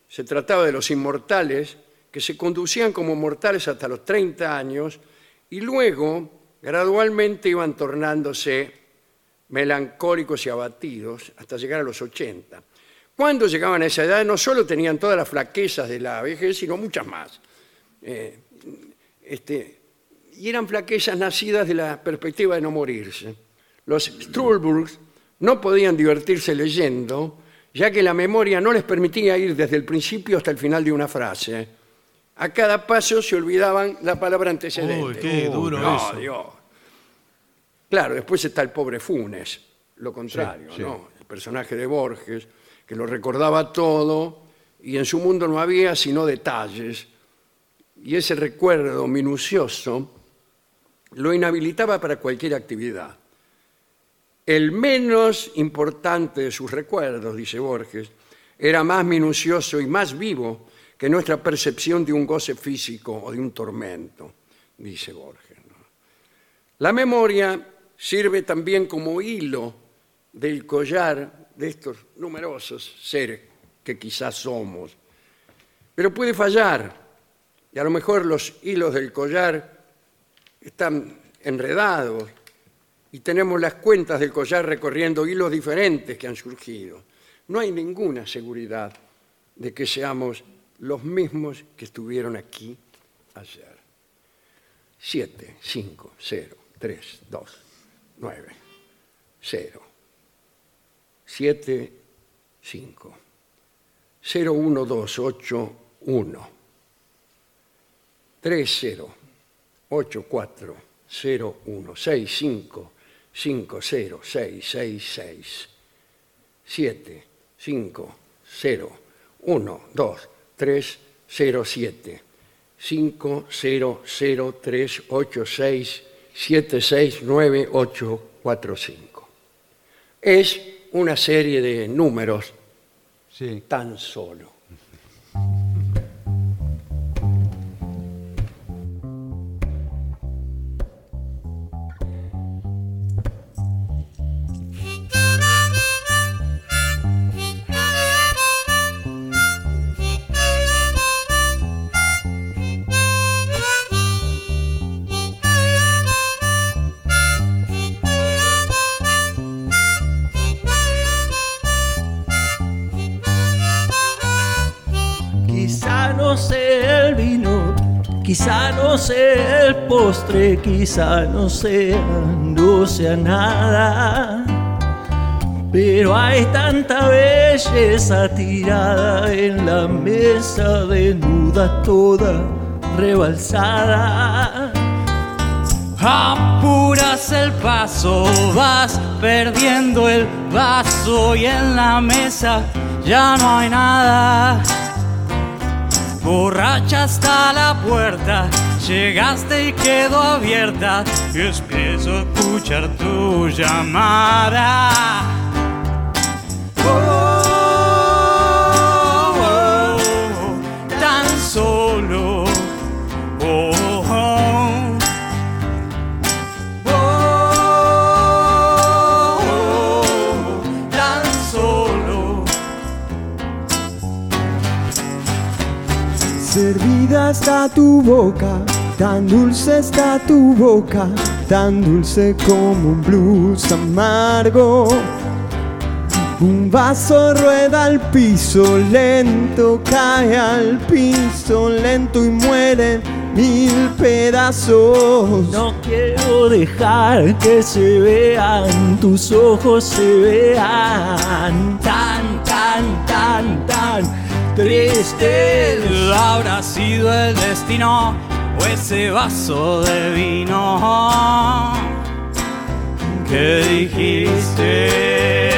Se trataba de los inmortales que se conducían como mortales hasta los 30 años y luego gradualmente iban tornándose melancólicos y abatidos hasta llegar a los 80. Cuando llegaban a esa edad no solo tenían todas las flaquezas de la vejez, sino muchas más. Eh, este, y eran flaquezas nacidas de la perspectiva de no morirse. Los Struldbrugs no podían divertirse leyendo, ya que la memoria no les permitía ir desde el principio hasta el final de una frase. A cada paso se olvidaban la palabra antecedente. Uy, qué duro no, eso. Dios. Claro, después está el pobre Funes, lo contrario, Sí, sí. ¿no? El personaje de Borges, que lo recordaba todo y en su mundo no había sino detalles. Y ese recuerdo minucioso lo inhabilitaba para cualquier actividad. El menos importante de sus recuerdos, dice Borges, era más minucioso y más vivo que nuestra percepción de un goce físico o de un tormento, dice Borges. La memoria sirve también como hilo del collar de estos numerosos seres que quizás somos. Pero puede fallar, y a lo mejor los hilos del collar están enredados y tenemos las cuentas del collar recorriendo hilos diferentes que han surgido. No hay ninguna seguridad de que seamos los mismos que estuvieron aquí ayer. 7, 5, 0, 3, 2, 9, 0, 7, 5, 0, 1, 2, 8, 1, 3, 0, 8, 4, 0, 1, 6, 5, 5, 0, 6, 6, 6, 7, 5, 0, 1, 2, 3, 0, 7, 5, 0, 0, 3, 8, 6, 7, 6, 9, 8, 4, 5. Es una serie de números Sí. tan solo. Quizá no sea, no sea nada. Pero hay tanta belleza tirada en la mesa, desnuda toda, rebalsada. Apuras el paso, vas perdiendo el vaso y en la mesa ya no hay nada. Borracha hasta la puerta, Llegaste y quedó abierta y empiezo a escuchar tu llamada. Oh, oh, oh, tan solo. Oh, oh, oh, servida hasta tu boca tan dulce está tu boca, tan dulce como un blues amargo. Un vaso rueda al piso, lento cae al piso, lento y muere mil pedazos. No quiero dejar que se vean tus ojos, se vean tan, tan, tan, tan tristes. Habrá sido el destino o ese vaso de vino que dijiste.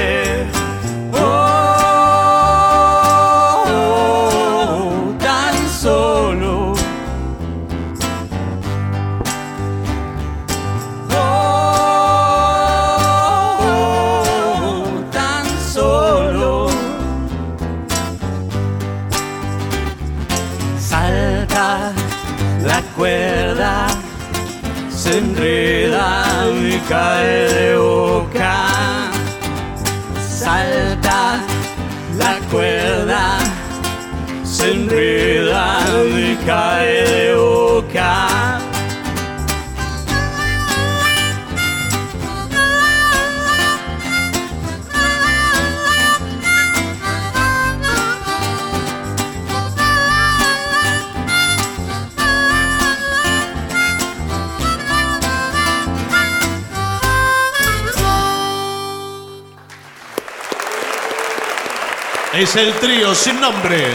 Cae de boca. Salta la cuerda, se enreda y cae de boca. Es el trío sin nombre.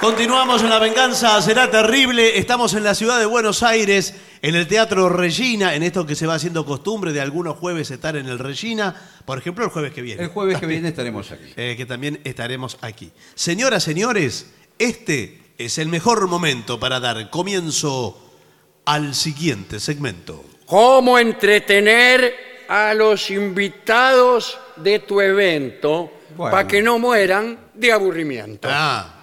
Continuamos en La Venganza Será Terrible. Estamos en la ciudad de Buenos Aires, en el Teatro Regina, en esto que se va haciendo costumbre de algunos jueves estar en el Regina. Por ejemplo, el jueves que viene. El jueves que viene estaremos aquí. Eh, que también estaremos aquí. Señoras, señores, este es el mejor momento para dar comienzo al siguiente segmento. ¿Cómo entretener a los invitados de tu evento Bueno. para que no mueran de aburrimiento? Ah.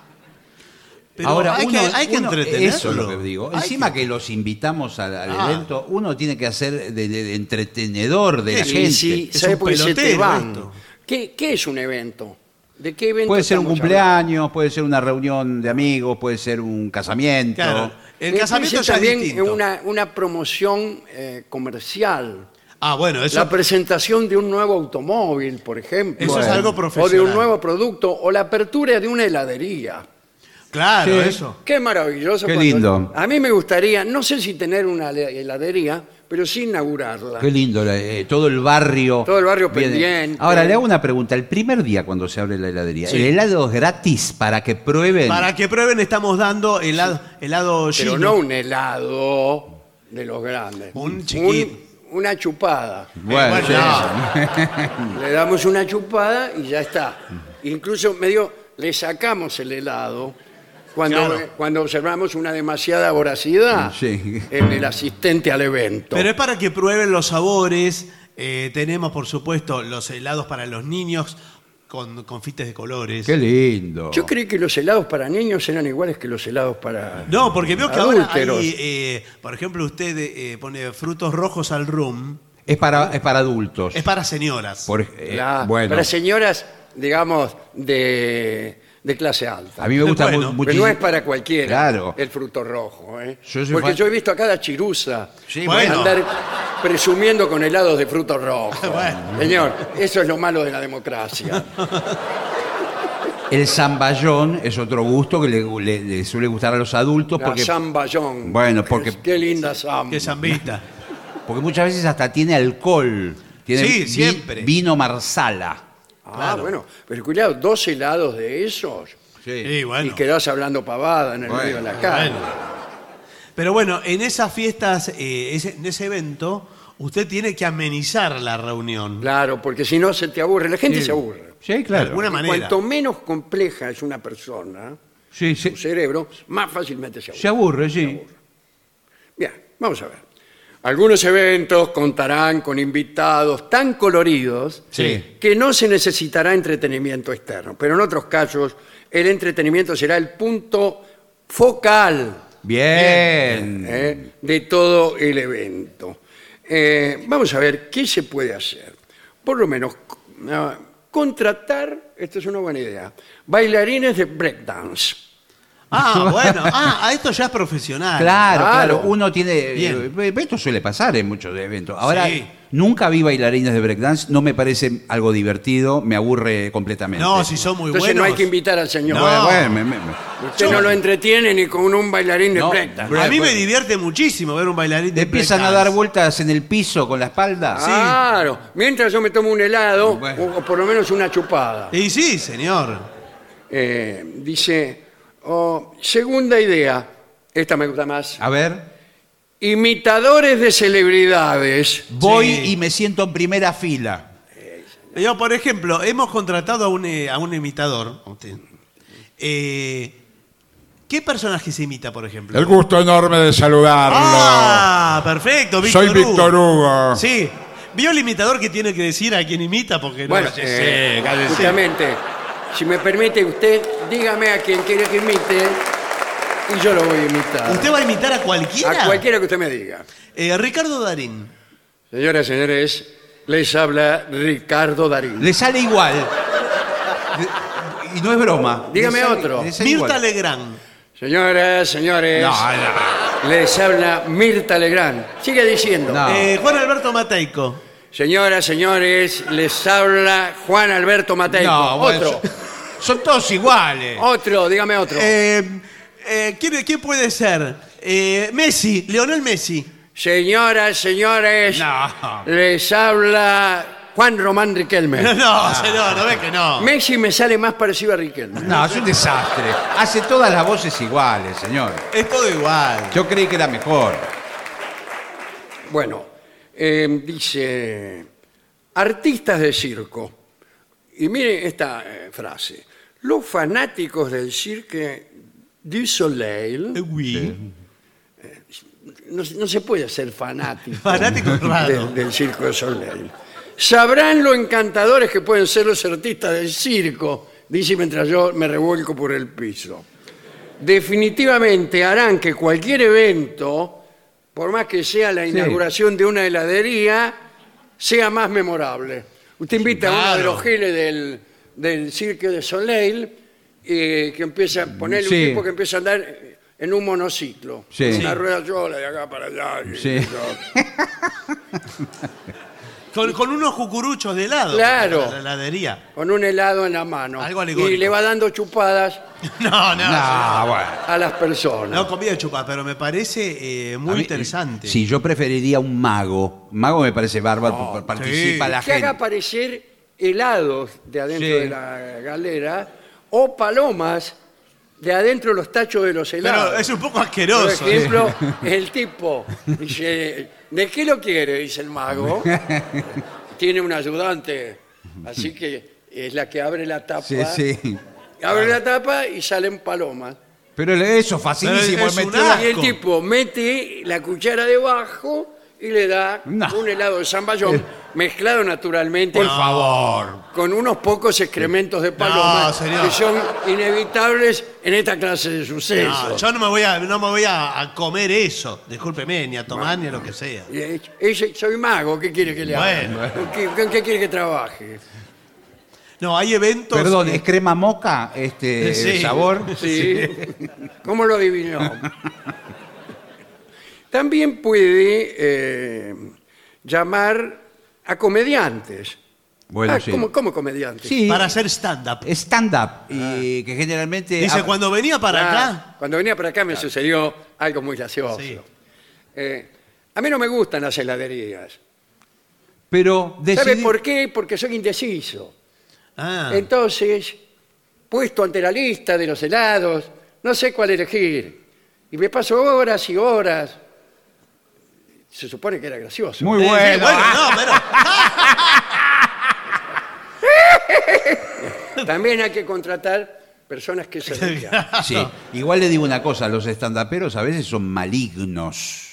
Pero Ahora, hay, uno- que, hay que uno-. Eso es lo que digo. Hay Encima que... los invitamos al, al Ah. evento, uno tiene que hacer de, de- de entretenedor de la Sí, gente. sí, Es ¿sabe un pelotero. ¿Qué, qué es un evento? ¿De qué evento Puede ser un cumpleaños, puede ser una reunión de amigos, puede ser un casamiento. Claro. El casamiento ya es también distinto. una, una promoción eh, comercial. Ah, bueno, eso. La presentación de un nuevo automóvil, por ejemplo. Eso es algo O de profesional. un nuevo producto, o la apertura de una heladería. Claro, Sí. eso. Qué maravilloso. Qué cuando- lindo. A mí me gustaría, no sé si tener una le- heladería, pero sí inaugurarla. Qué lindo, la- eh, todo el barrio. Todo el barrio viene. pendiente. Ahora, le hago una pregunta. El primer día cuando se abre la heladería, ¿el helado es gratis para que prueben? Para que prueben, estamos dando helado, helado Pero no un helado de los grandes. Un chiquito. una chupada. Bueno, bueno, sí. no. Le damos una chupada y ya está. Incluso medio le sacamos el helado cuando, Claro. cuando observamos una demasiada voracidad Sí. en el asistente al evento. Pero es para que prueben los sabores. Eh, tenemos, por supuesto, los helados para los niños con confites de colores. Qué lindo. Yo creí que los helados para niños eran iguales que los helados para... No, porque veo que ahora Adúlteros. hay, eh, por ejemplo, usted eh, pone frutos rojos al rum. Es para, es para adultos. Es para señoras. Por eh, La- bueno, Para señoras, digamos, de, de clase alta. a mí me gusta Bueno, mu- pero muchísimo. no es para cualquiera Claro. el fruto rojo. ¿eh? Yo soy Porque fan- yo he visto a cada chirusa Sí, bueno. andar presumiendo con helados de fruto rojo. Bueno. Señor, eso es lo malo de la democracia. El zamballón es otro gusto que le, le- le suele gustar a los adultos La porque, zamballón. Bueno, porque- Qué linda zamba. Que zambita. porque muchas veces hasta tiene alcohol. Tiene Sí, vi- siempre. Vino marsala. Ah, Claro. bueno. Pero cuidado, dos helados de esos Sí, bueno. y quedás hablando pavada en el Bueno, medio de la calle. Bueno. Pero bueno, en esas fiestas, eh, ese- en ese evento, usted tiene que amenizar la reunión. Claro, porque si no se te aburre. La gente Sí. se aburre. Sí, De claro. alguna manera. Cuanto menos compleja es una persona, Sí, sí. su cerebro, más fácilmente se aburre. Se aburre, sí. Bien, vamos a ver. Algunos eventos contarán con invitados tan coloridos Sí. que no se necesitará entretenimiento externo, pero en otros casos el entretenimiento será el punto focal Bien. ¿eh? de todo el evento. Eh, vamos a ver qué se puede hacer. Por lo menos ah, contratar, esto es una buena idea, bailarines de breakdance. Ah, bueno. Ah, a esto ya es profesional. Claro, Claro. claro, Uno tiene. Bien. eh, Esto suele pasar en muchos eventos. Ahora, Sí. nunca vi bailarines de breakdance. No me parece algo divertido. Me aburre completamente. No, si son muy Entonces buenos. no hay que invitar al señor. No. Bueno, bueno, me- me- me- Usted no lo entretiene ni con un bailarín de No, breakdance. A mí me divierte muchísimo ver un bailarín de Empiezan a breakdance. dar vueltas en el piso con la espalda. Claro, mientras yo me tomo un helado Bueno. o, o por lo menos una chupada. Y sí, señor. Eh, dice, oh, segunda idea, esta me gusta más, A ver, imitadores de celebridades. voy Sí. y me siento en primera fila. Yo, por ejemplo, hemos contratado a un, eh, a un imitador. Usted. Eh, ¿Qué personaje se imita, por ejemplo? El gusto enorme de saludarlo. Ah, perfecto, Víctor Soy Víctor Hugo. Sí. ¿Vio el imitador que tiene que decir a quien imita? Porque no Bueno, sé, eh, cállese. justamente, si me permite usted, dígame a quien quiere que imite y yo lo voy a imitar. ¿Usted va a imitar a cualquiera? A cualquiera que usted me diga. Eh, Ricardo Darín. Señoras y señores, les habla Ricardo Darín. Le sale igual. Y no es broma. Dígame Le sale- otro. Mirta. Legrand. Señoras, señores, No, no. les habla Mirta Legrand. Sigue diciendo. No. Eh, Juan Alberto Mateico. Señoras, señores, les habla Juan Alberto Mateico. No, bueno, otro, Son todos iguales. otro, dígame otro. Eh, eh, ¿quién, quién puede ser? Eh, Messi, Leonel Messi. Señoras, señores, No. les habla Juan Román Riquelme. No, señor, no ve que no. Messi me sale más parecido a Riquelme. No, es un desastre. Hace todas las voces iguales, señor. Es todo igual. Yo creí que era mejor. Bueno, eh, dice, artistas de circo. Y mire esta eh, frase. Los fanáticos del Cirque du Soleil, Eh, oui. no, no se puede ser fanático, Fanático es raro. del, del Circo du Soleil. Sabrán lo encantadores que pueden ser los artistas del circo, dice mientras yo me revuelco por el piso. Definitivamente harán que cualquier evento, por más que sea la inauguración de una heladería, sea más memorable. Usted invita a uno de claro. los giles del, del Cirque de Soleil eh, que empieza a ponerle Sí. un tipo que empieza a andar en un monociclo, Sí. con una rueda sola de acá para allá. y- Sí. Con, con unos cucuruchos de helado. Claro. para La heladería. con un helado en la mano. Algo alegórico. y le va dando chupadas No, no. No, bueno. a las personas. No comida de chupa, pero me parece eh, muy A mí- interesante. Sí, yo preferiría un mago. Mago me parece bárbaro, porque participa sí. la que haga gente. aparecer helados de adentro Sí. de la galera o palomas de adentro de los tachos de los helados. Pero es un poco Por asqueroso. ejemplo, el tipo dice, ¿de qué lo quiere? Dice el mago. Tiene un ayudante, así que es la que abre la tapa. Sí, sí. Abre la tapa y salen palomas. Pero eso, facilísimo. Pero es un asco. Y el tipo mete la cuchara debajo y le da un helado de zamballón mezclado naturalmente Por favor. con unos pocos excrementos de paloma No, señor. que son inevitables en esta clase de No, sucesos. yo no me voy, a, no me voy a, a comer eso. Discúlpeme, ni a tomar ni a lo que sea. Y, soy mago, ¿qué quiere que le haga? Bueno. ¿Con qué, con qué quiere que trabaje? No, hay eventos. Perdón, ¿es crema moca este Sí. sabor? ¿Sí? ¿Cómo lo adivinó? También puede eh, llamar a comediantes. Bueno, Ah, sí. ¿cómo, cómo comediantes? Sí, para hacer stand-up. stand-up. Y que generalmente... Dice, ah, cuando venía para Ah, acá. Cuando venía para acá me sucedió algo muy gracioso. Sí. Eh, a mí no me gustan las heladerías. Pero ¿Sabe decidí- por qué? Porque soy indeciso. Ah, Entonces, puesto ante la lista de los helados, no sé cuál elegir. Y me paso horas y horas. Se supone que era gracioso. Muy eh, sí, bueno. bueno, ah, no, pero. También hay que contratar personas que se rían. Sí, igual le digo una cosa, los estandaperos a veces son malignos.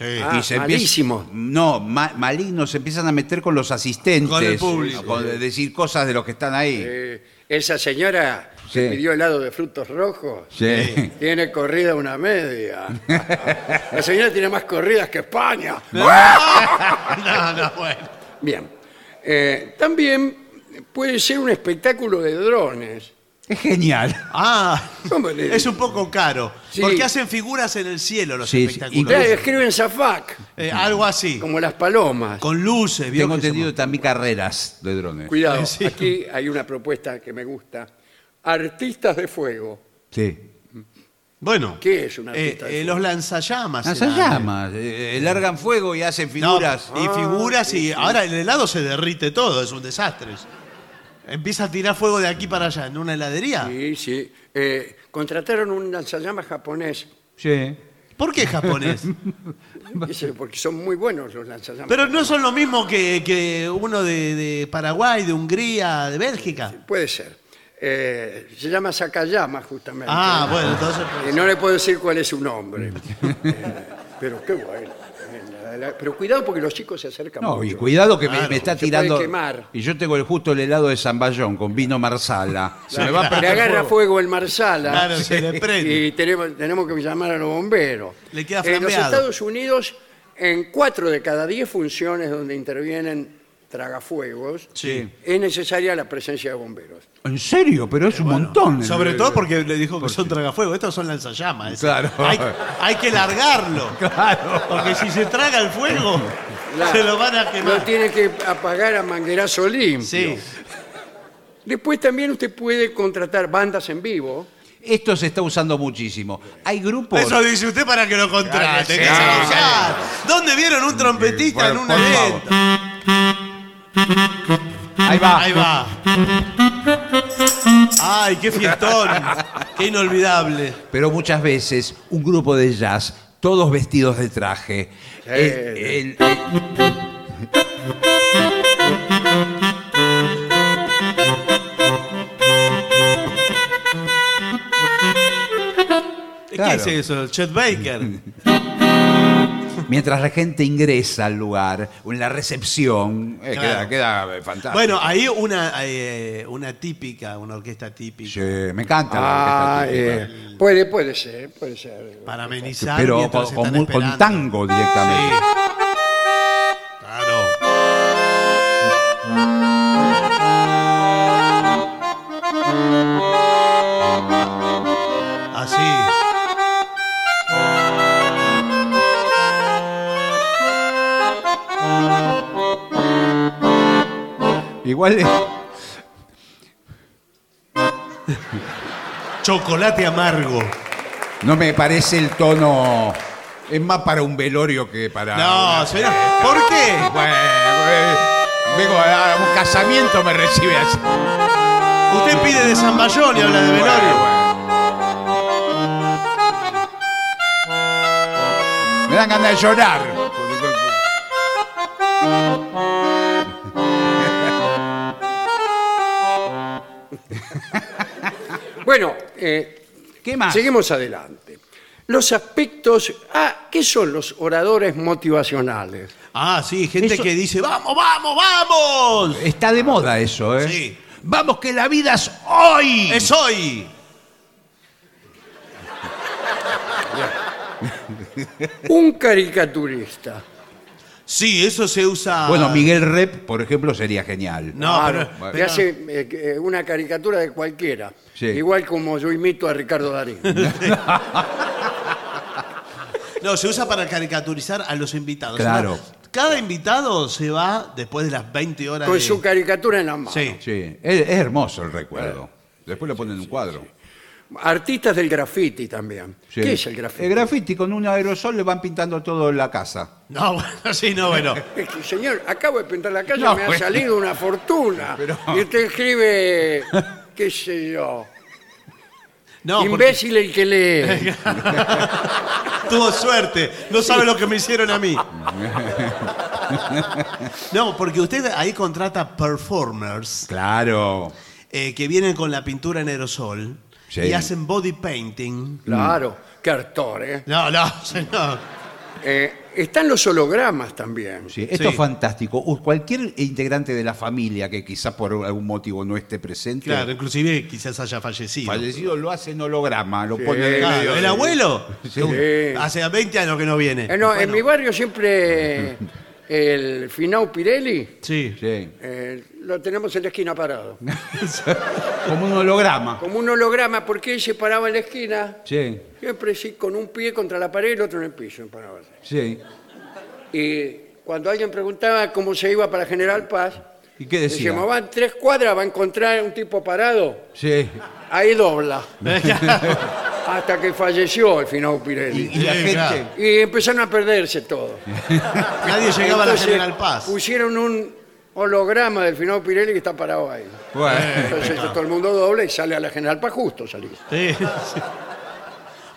Ah, y se empieza- malísimo. no, ma- malignos se empiezan a meter con los asistentes. Con el público. con- de decir cosas de los que están ahí. Eh, esa señora que Sí. pidió helado de frutos rojos Sí. tiene corrida una media. La señora tiene más corridas que España. No, no, bueno. Bien. Eh, también puede ser un espectáculo de drones. Es genial. Ah, ¿Cómo le- es un poco caro. Sí. Porque hacen figuras en el cielo los Sí, sí, espectáculos. Claro, escriben Zafac, Eh, algo así. como las palomas. Con luces, ¿vio Tengo que se entendido también carreras de drones. Cuidado, Sí. aquí hay una propuesta que me gusta. Artistas de fuego. Sí. Bueno, ¿Qué es un eh, artista de eh, fuego? los lanzallamas. Lanza eran, llamas, eh, largan fuego y hacen No, figuras. y Ah, figuras y sí. ahora el helado se derrite todo, es un desastre. Empieza a tirar fuego de aquí para allá en una heladería. Sí, sí. Eh, contrataron un lanzallamas japonés. Sí. ¿Por qué japonés? Porque son muy buenos los lanzallamas. Pero no son lo mismo que, que uno de, de Paraguay, de Hungría, de Bélgica. Puede ser. Eh, se llama Sakayama, justamente. Ah, bueno, entonces. Y no le puedo decir cuál es su nombre. Eh, pero qué bueno. Eh, la- la- Pero cuidado porque los chicos se acercan No, mucho. y cuidado que me- Claro, me, está se puede tirando. quemar. Y yo tengo el, justo el helado de Zamballón con vino marsala. Se me va a Le prender agarra fuego. fuego, el marsala. Claro, se le prende. Y tenemos, tenemos que llamar a los bomberos. Le queda En los flambeado. Estados Unidos, en cuatro de cada diez funciones donde intervienen tragafuegos, Sí. es necesaria la presencia de bomberos. ¿En serio? Pero es un montón. Sobre todo porque le dijo que son tragafuegos. Estos son lanzallamas. Claro. Hay, hay que largarlo. Claro. Porque si se traga el fuego, se lo van a Lo quemar. tiene que apagar a manguerazo limpio. Sí. Después también usted puede contratar bandas en vivo. Esto se está usando muchísimo. Hay grupos. Eso dice usted para que lo contrate. que se. ¿Dónde vieron un trompetista en Bueno, un por evento? Ahí va. Ahí va. Ay, qué fiestón. Qué inolvidable. Pero muchas veces un grupo de jazz, todos vestidos de traje. El- el- el- ¿Qué Claro. es eso? Chet Baker. mientras la gente ingresa al lugar, o en la recepción, eh, Claro. queda, queda, eh, fantástico. Bueno, ahí una, eh, una típica, una orquesta típica. Sí, me encanta la Ah, orquesta típica. eh, puede, puede ser, puede ser. Para amenizar Pero mientras con, con están mu- con esperando. tango directamente. Sí. Igual Chocolate amargo. no me parece el tono. Es más para un velorio que para. No, señor. ¿Por qué? Bueno, eh, vengo a un casamiento, me recibe así. Usted pide de San Bayón y habla de velorio. Me dan ganas de llorar. Bueno, eh, ¿Qué más? seguimos adelante. Los aspectos. Ah, ¿qué son los oradores motivacionales? Ah, sí, gente Eso- que dice, vamos, vamos, vamos. Está de moda eso, ¿eh? Sí. Vamos que la vida es hoy. Es hoy. Un caricaturista. Sí, eso se usa. Bueno, Miguel Rep, por ejemplo, sería genial. No, Claro, pero, que pero- hace eh, una caricatura de cualquiera. Sí. Igual como yo imito a Ricardo Darín. no, se usa para caricaturizar a los invitados. Claro. Cada invitado se va después de las 20 horas con de... su caricatura en la mano. Sí. Sí, es, es hermoso el recuerdo. Después lo ponen en un cuadro. Artistas del graffiti también. Sí. ¿Qué es el graffiti? El graffiti con un aerosol le van pintando todo en la casa. No, bueno, sí, no, bueno. Es que, señor, acabo de pintar la calle, No, me ha bueno. salido una fortuna. Pero- Y usted escribe, qué sé yo, No, porque imbécil el que lee. tuvo suerte. No sabe lo que me hicieron a mí. No, porque usted ahí contrata performers Claro. eh, que vienen con la pintura en aerosol Sí. y hacen body painting. Claro, qué actor, ¿eh? No, no, señor. Eh, están los hologramas también. Sí, esto Sí. es fantástico. U- Cualquier integrante de la familia que quizás por algún motivo no esté presente, Claro, inclusive quizás haya fallecido. fallecido lo hace en holograma, lo Sí. pone en el Claro, medio ¿El de- abuelo? Sí. Hace 20 años que no viene. Eh, no, En mi barrio siempre el Finau Pirelli Sí. Sí. eh, lo tenemos en la esquina parado. Como un holograma. Como un holograma, porque él se paraba en la esquina, Sí, siempre sí, con un pie contra la pared y el otro en el piso. paraba así. sí. Y cuando alguien preguntaba cómo se iba para General Paz, ¿Y qué decía? decíamos, van tres cuadras, va a encontrar un tipo parado, Sí. ahí dobla. Hasta que falleció el Finau Pirelli. Y, y la Sí, gente. claro. Y empezaron a perderse todo. Nadie llegaba a la General Paz. Pusieron un holograma del Finau Pirelli que está parado ahí. Bueno, Entonces todo el mundo dobla y sale a la General Paz justo salir. Sí, sí.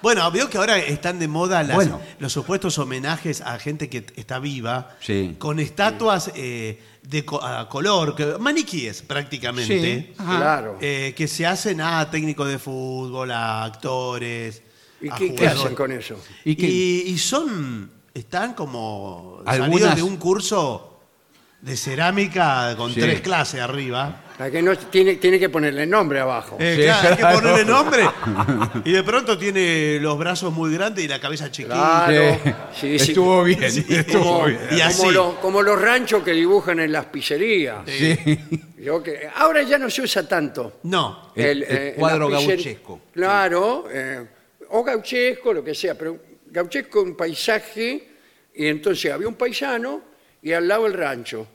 Bueno, veo que ahora están de moda las- Bueno. los supuestos homenajes a gente que está viva, Sí. con estatuas eh, de co- a color, que- maniquíes prácticamente, Sí. Claro. eh, que se hacen a técnicos de fútbol, a actores. ¿Y a qué, hacen con eso? ¿Y? Y, y son, están como Algunas- salidos de un curso de cerámica con Sí. tres clases arriba. La que no tiene, tiene que ponerle nombre abajo. Eh, Sí, claro, hay que claro. ponerle nombre. Y de pronto tiene los brazos muy grandes y la cabeza chiquita. Claro. Sí. Sí, sí. Estuvo bien, Sí. estuvo Como, bien. Y así. como lo- como los ranchos que dibujan en las pizzerías. Sí. Yo que- ahora ya no se usa tanto. No. El- el en cuadro las pizzer- gauchesco. Claro, eh, o gauchesco, lo que sea, pero gauchesco un paisaje, y entonces había un paisano y al lado el rancho.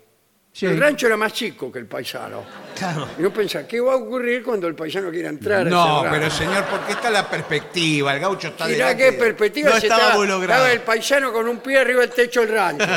Sí. El rancho era más chico que el paisano. Claro. Y yo pensaba, ¿qué va a ocurrir cuando el paisano quiera entrar a No, ese rancho? pero señor, porque está la perspectiva. El gaucho está Mirá delante qué perspectiva No si estaba estaba, muy logrado. estaba el paisano con un pie arriba del techo del rancho.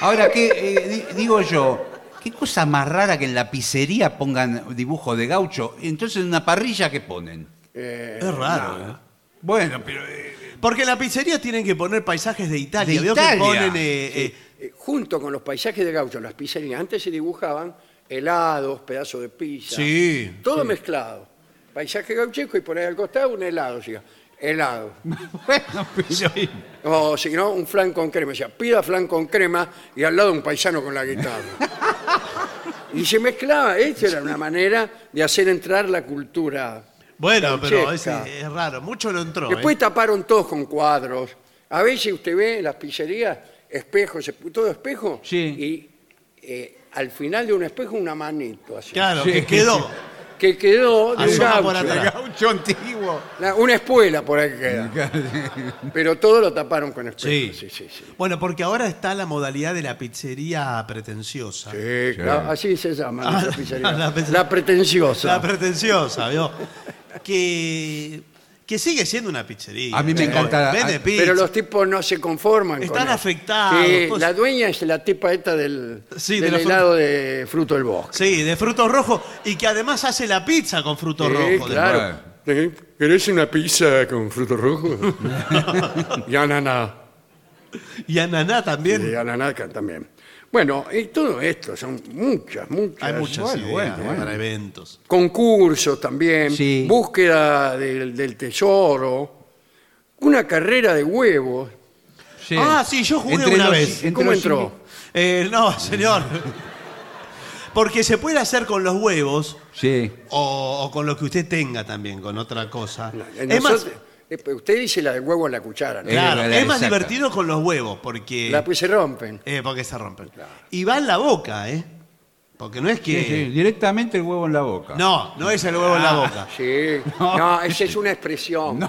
Ahora, ¿qué eh, di- digo yo? ¿Qué cosa más rara que en la pizzería pongan dibujo de gaucho? Entonces en una parrilla, ¿qué ponen? es raro. ¿eh? Bueno, pero... eh, Porque en la pizzería tienen que poner paisajes de Italia. De Veo que Italia. ponen. eh, eh, Eh, junto con los paisajes de gaucho, las pizzerías, antes se dibujaban helados, pedazos de pizza. Sí, Todo mezclado. Paisaje gauchesco y por ahí al costado un helado, o sea, helado. bueno, pero... O si no, un flan con crema. O sea, pida flan con crema y al lado un paisano con la guitarra. y se mezclaba. Esa era una manera de hacer entrar la cultura. Bueno, pero es, es raro. Mucho no entró. Después ¿eh? taparon todos con cuadros. A veces usted ve en las pizzerías espejos, todo espejo, Sí. y eh, al final de un espejo una manito así. Claro, Sí. que quedó. Que quedó de un Asoma por gaucho. atrás. gaucho antiguo. La- una espuela por ahí queda. Pero todo lo taparon con espejo. Sí. sí, sí. sí. Bueno, porque ahora está la modalidad de la pizzería pretenciosa. Sí, claro, así se llama Ah, nuestra pizzería. la La, pizzería. pretenciosa. La pretenciosa, ¿vio? Que, que sigue siendo una pizzería. A mí me Eh, encanta- Vende a- pizza. Pero los tipos no se conforman con Están eso. afectados, Sí, pues. la dueña es la tipa esta del, Sí, de del la fru- helado de fruto del bosque. Sí, de frutos rojos y que además hace la pizza con frutos Sí, rojos. claro. ¿Querés una pizza con frutos rojos? y ananá. Y ananá también. Y ananá también. Bueno, y todo esto son muchas, muchas. Hay muchas bueno, ideas bueno, bueno. para eventos. Concursos también, Sí. búsqueda del, del tesoro, una carrera de huevos. Sí. Ah, sí, yo jugué Entre una los- vez. ¿Cómo los entró? Eh, no, señor. Porque se puede hacer con los huevos Sí. o, o con lo que usted tenga también, con otra cosa. Es más, nosotros- usted dice la del huevo en la cuchara, ¿no? Eh, claro, la es más divertido con los huevos porque, La pues se rompen. eh, porque se rompen. Y va en la boca, ¿eh? Porque no es que... Sí, sí, directamente el huevo en la boca. No, no es el huevo en la Ah, boca. Sí. No, esa es una expresión.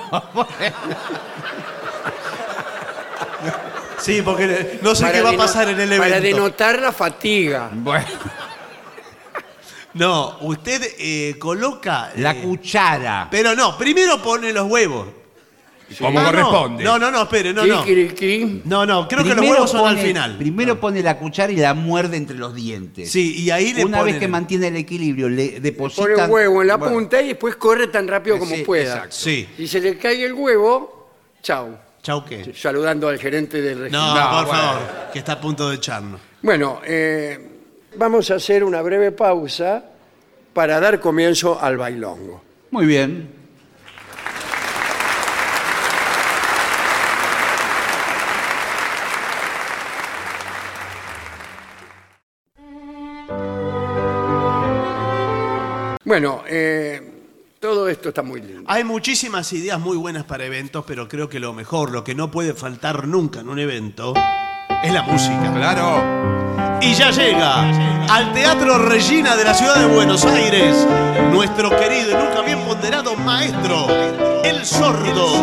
Sí, porque no sé Para qué va a deno- pasar en el evento. Para denotar la fatiga. Bueno, No, usted eh, coloca... la eh, cuchara. Pero no, primero pone los huevos. Como Ah, no. corresponde. No, no, no, espere, no, no. Kikiriki. No, no, creo que los huevos son al pone- final. Primero pone la cuchara y la muerde entre los dientes. Sí, y ahí le Una ponen vez que mantiene el equilibrio, le deposita. Pone un huevo en la Bueno, punta y después corre tan rápido como Sí, pueda. exacto. Sí. Si se le cae el huevo, chau. Chau, ¿qué? Saludando al gerente del No, registro. No, por bueno. favor, que está a punto de echarnos. Bueno, eh, vamos a hacer una breve pausa para dar comienzo al bailongo. Muy bien. Bueno, eh, todo esto está muy lindo. Hay muchísimas ideas muy buenas para eventos, pero creo que lo mejor, lo que no puede faltar nunca en un evento, es la música. Claro. Y ya llega al Teatro Regina de la ciudad de Buenos Aires nuestro querido y nunca bien ponderado maestro, el sordo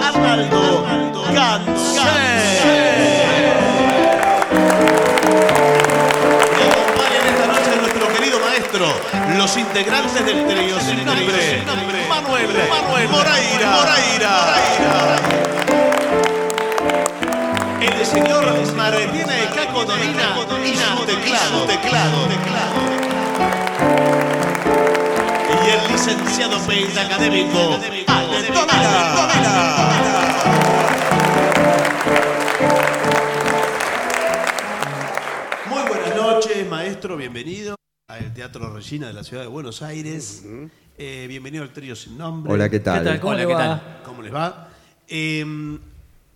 Arnaldo Gansé. Los integrantes del trío sin nombre, Manuel, Manuel Moreira, Moreira. El señor Martina de Caco Donina y su teclado, teclado, teclado. Y el licenciado pentacadémico Ale Donina. Muy buenas noches, maestro, bienvenido al Teatro Regina de la ciudad de Buenos Aires. Eh, bienvenido al trío sin nombre. Hola, ¿qué tal? ¿Qué tal? ¿Cómo Hola, ¿qué tal? ¿Cómo les va? Eh,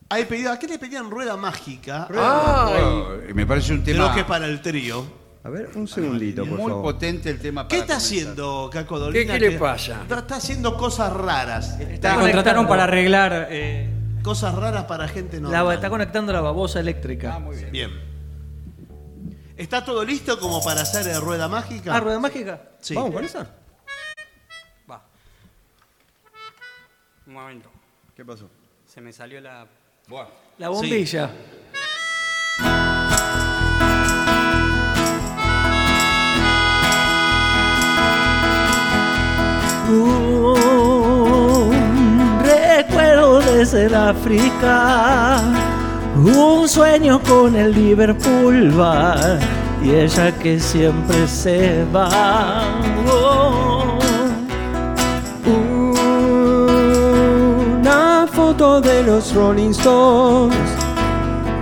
hay pedido, ¿A qué le pedían rueda mágica? Ay, Oh, me parece un Creo tema que para el trío. A ver, un segundito, por muy favor. potente el tema ¿Qué está comenzar. haciendo Caco Dolina? ¿Qué- qué le pasa? Está, está haciendo cosas raras. Me contrataron para arreglar. eh, Cosas raras para gente la, normal. está conectando la babosa eléctrica. Bien. ¿Está todo listo como para hacer eh, rueda mágica? Ah, rueda mágica. Sí. ¿Vamos con esa? Va. Un momento. ¿Qué pasó? Se me salió la, Buah. la bombilla. Un recuerdo desde el África, un sueño con el Liverpool va y ella que siempre se va. Oh. Una foto de los Rolling Stones.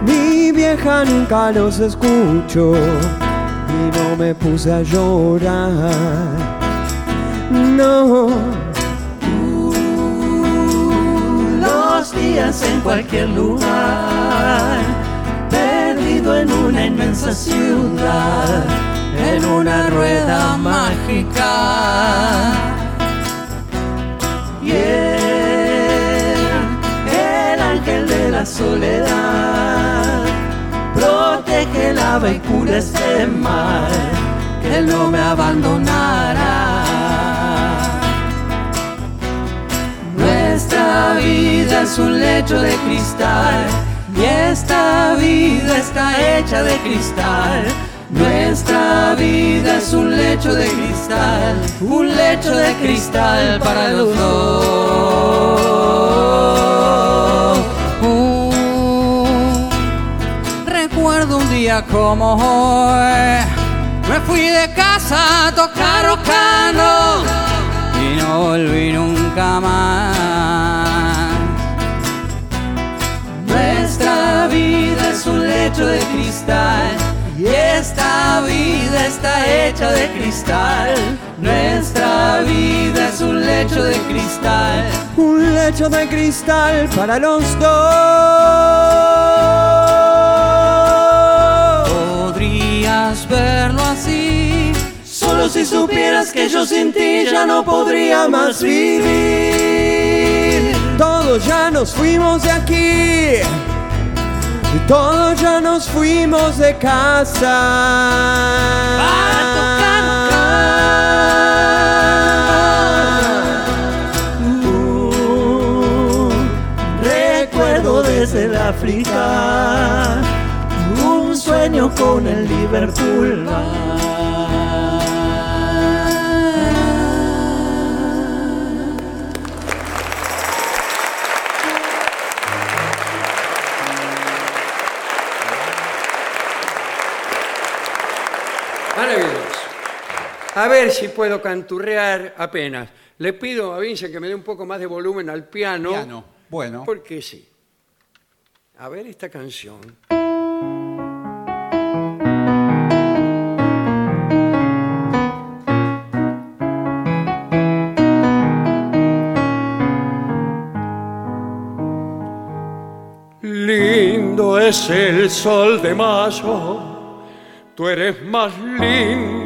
Mi vieja nunca los escuchó y no me puse a llorar. No. Días en cualquier lugar, perdido en una inmensa ciudad, en una rueda mágica. Y él, el ángel de la soledad, protege ave y cura este mal, que no me abandonará. Nuestra vida es un lecho de cristal y esta vida está hecha de cristal. Nuestra vida es un lecho de cristal, un lecho de cristal para los dos. Uh, recuerdo un día como hoy, me fui de casa a tocar rocano y no volví nunca más. Lecho de cristal y esta vida está hecha de cristal. Nuestra vida es un lecho de cristal. Un lecho de cristal para los dos. Podrías verlo así, solo si supieras que yo sin ti ya no podría más vivir. Todos ya nos fuimos de aquí. Y todos ya nos fuimos de casa. Para tocar recuerdo desde el África un sueño con el Liverpool. A ver si puedo canturrear apenas. Le pido a Vince que me dé un poco más de volumen al piano. Piano. Bueno. Porque sí. A ver esta canción. Lindo es el sol de mayo, tú eres más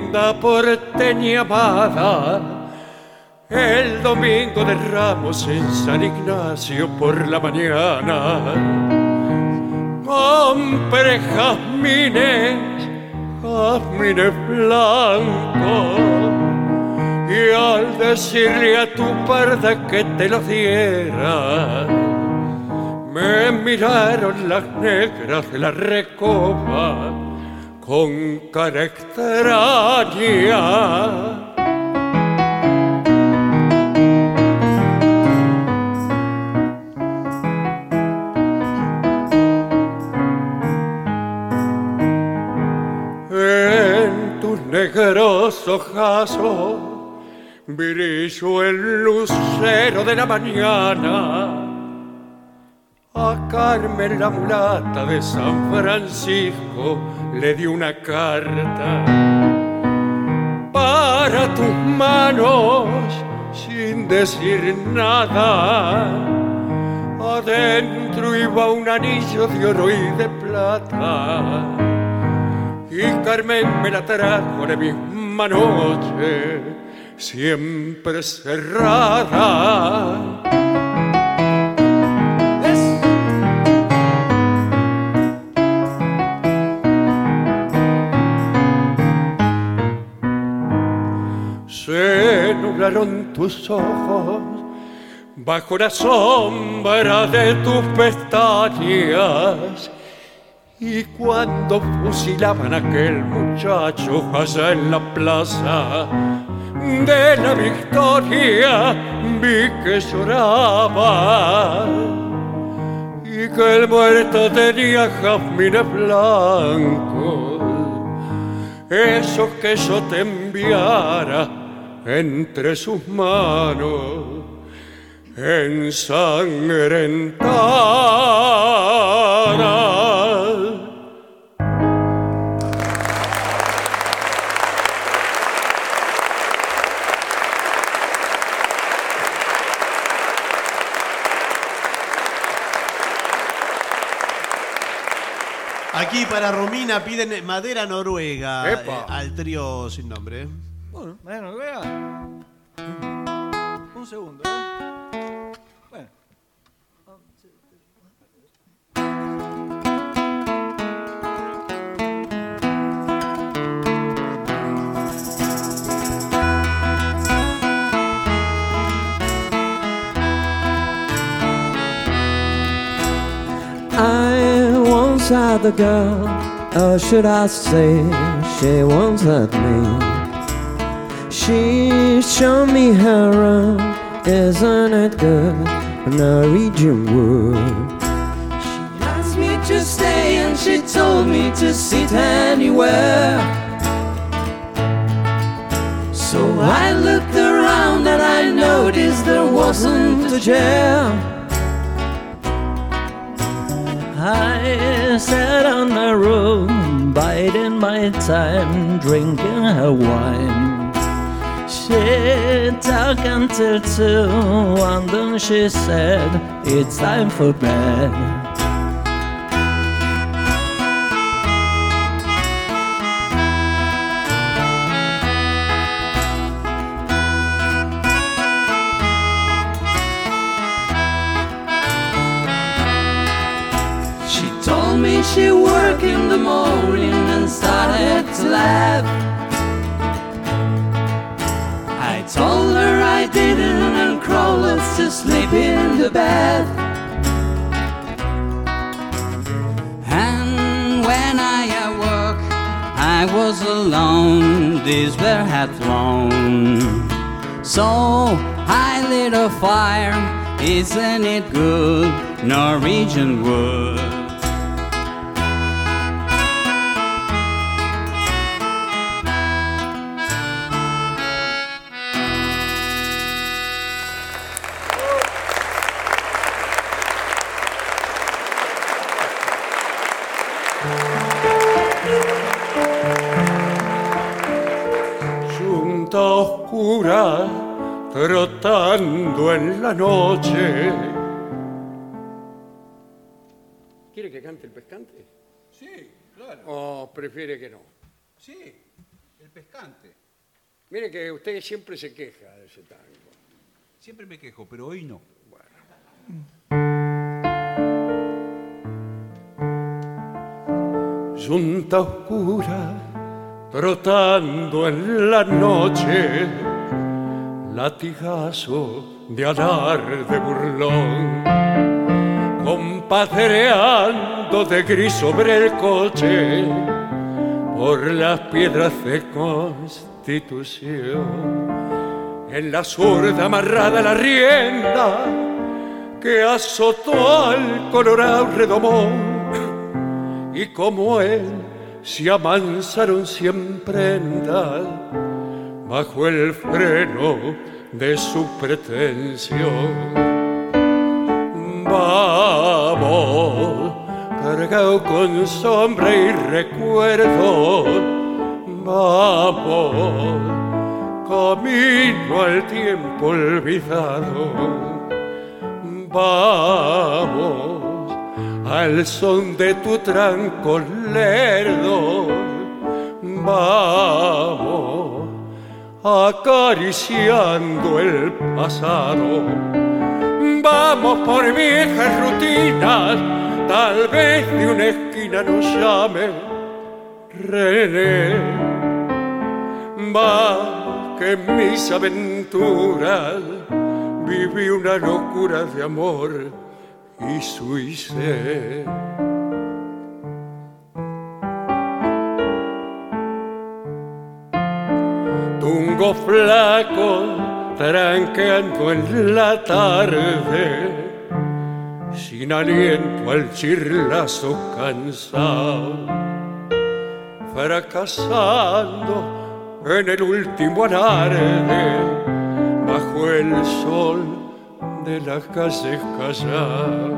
linda porteña amada, El domingo de Ramos en San Ignacio por la mañana. Compré jazmines, jazmines blancos. Y al decirle a tu parda que te los diera, me miraron las negras de la recoba con cara extraña. En tus negros ojazos brilló el lucero de la mañana. A Carmen la mulata de San Francisco le di una carta para tus manos sin decir nada. Adentro iba un anillo de oro y de plata. Y Carmen me la trajo la misma noche, siempre cerrada. Nublaron tus ojos bajo la sombra de tus pestañas. Y cuando fusilaban a aquel muchacho allá en la plaza de la victoria, vi que lloraba y que el muerto tenía jazmines blancos, esos que yo te enviara entre sus manos ensangrentadas. Aquí para Romina piden madera noruega eh, al trío sin nombre. Bueno, bueno, vea. Un segundo, ¿eh? Bueno. I once had a girl, or should I say, she once had me. She showed me her room, isn't it good? Norwegian wood. She asked me to stay and she told me to sit anywhere. So I looked around and I noticed there wasn't a chair. I sat on the room, biding my time, drinking her wine. She talked until two, and then she said, It's time for bed. She told me she worked in the morning and started to laugh. To sleep in the bed. And when I awoke, I was alone. These were had flown. So I lit a fire. Isn't it good? Norwegian wood. La noche. ¿Quiere que cante el pescante? Sí, claro. ¿O prefiere que no? Sí, el pescante. Mire que usted siempre se queja de ese tango. Siempre me quejo, pero hoy no. Yunta oscura, trotando en la noche, latigazo de alarde burlón, compadreando de gris sobre el coche, por las piedras de constitución, en la zurda amarrada la rienda que azotó al colorado redomón y como él se amansaron cien prendas bajo el freno de su pretensión. Vamos, cargado con sombra y recuerdo, vamos, camino al tiempo olvidado, vamos al son de tu tranco lerdo. Vamos acariciando el pasado. Vamos por viejas rutinas, tal vez de una esquina nos llame René. Vamos que en mis aventuras viví una locura de amor y suicé. Flaco tranqueando en la tarde, sin aliento al chirlazo cansado, fracasando en el último alarde, bajo el sol de las calles calladas.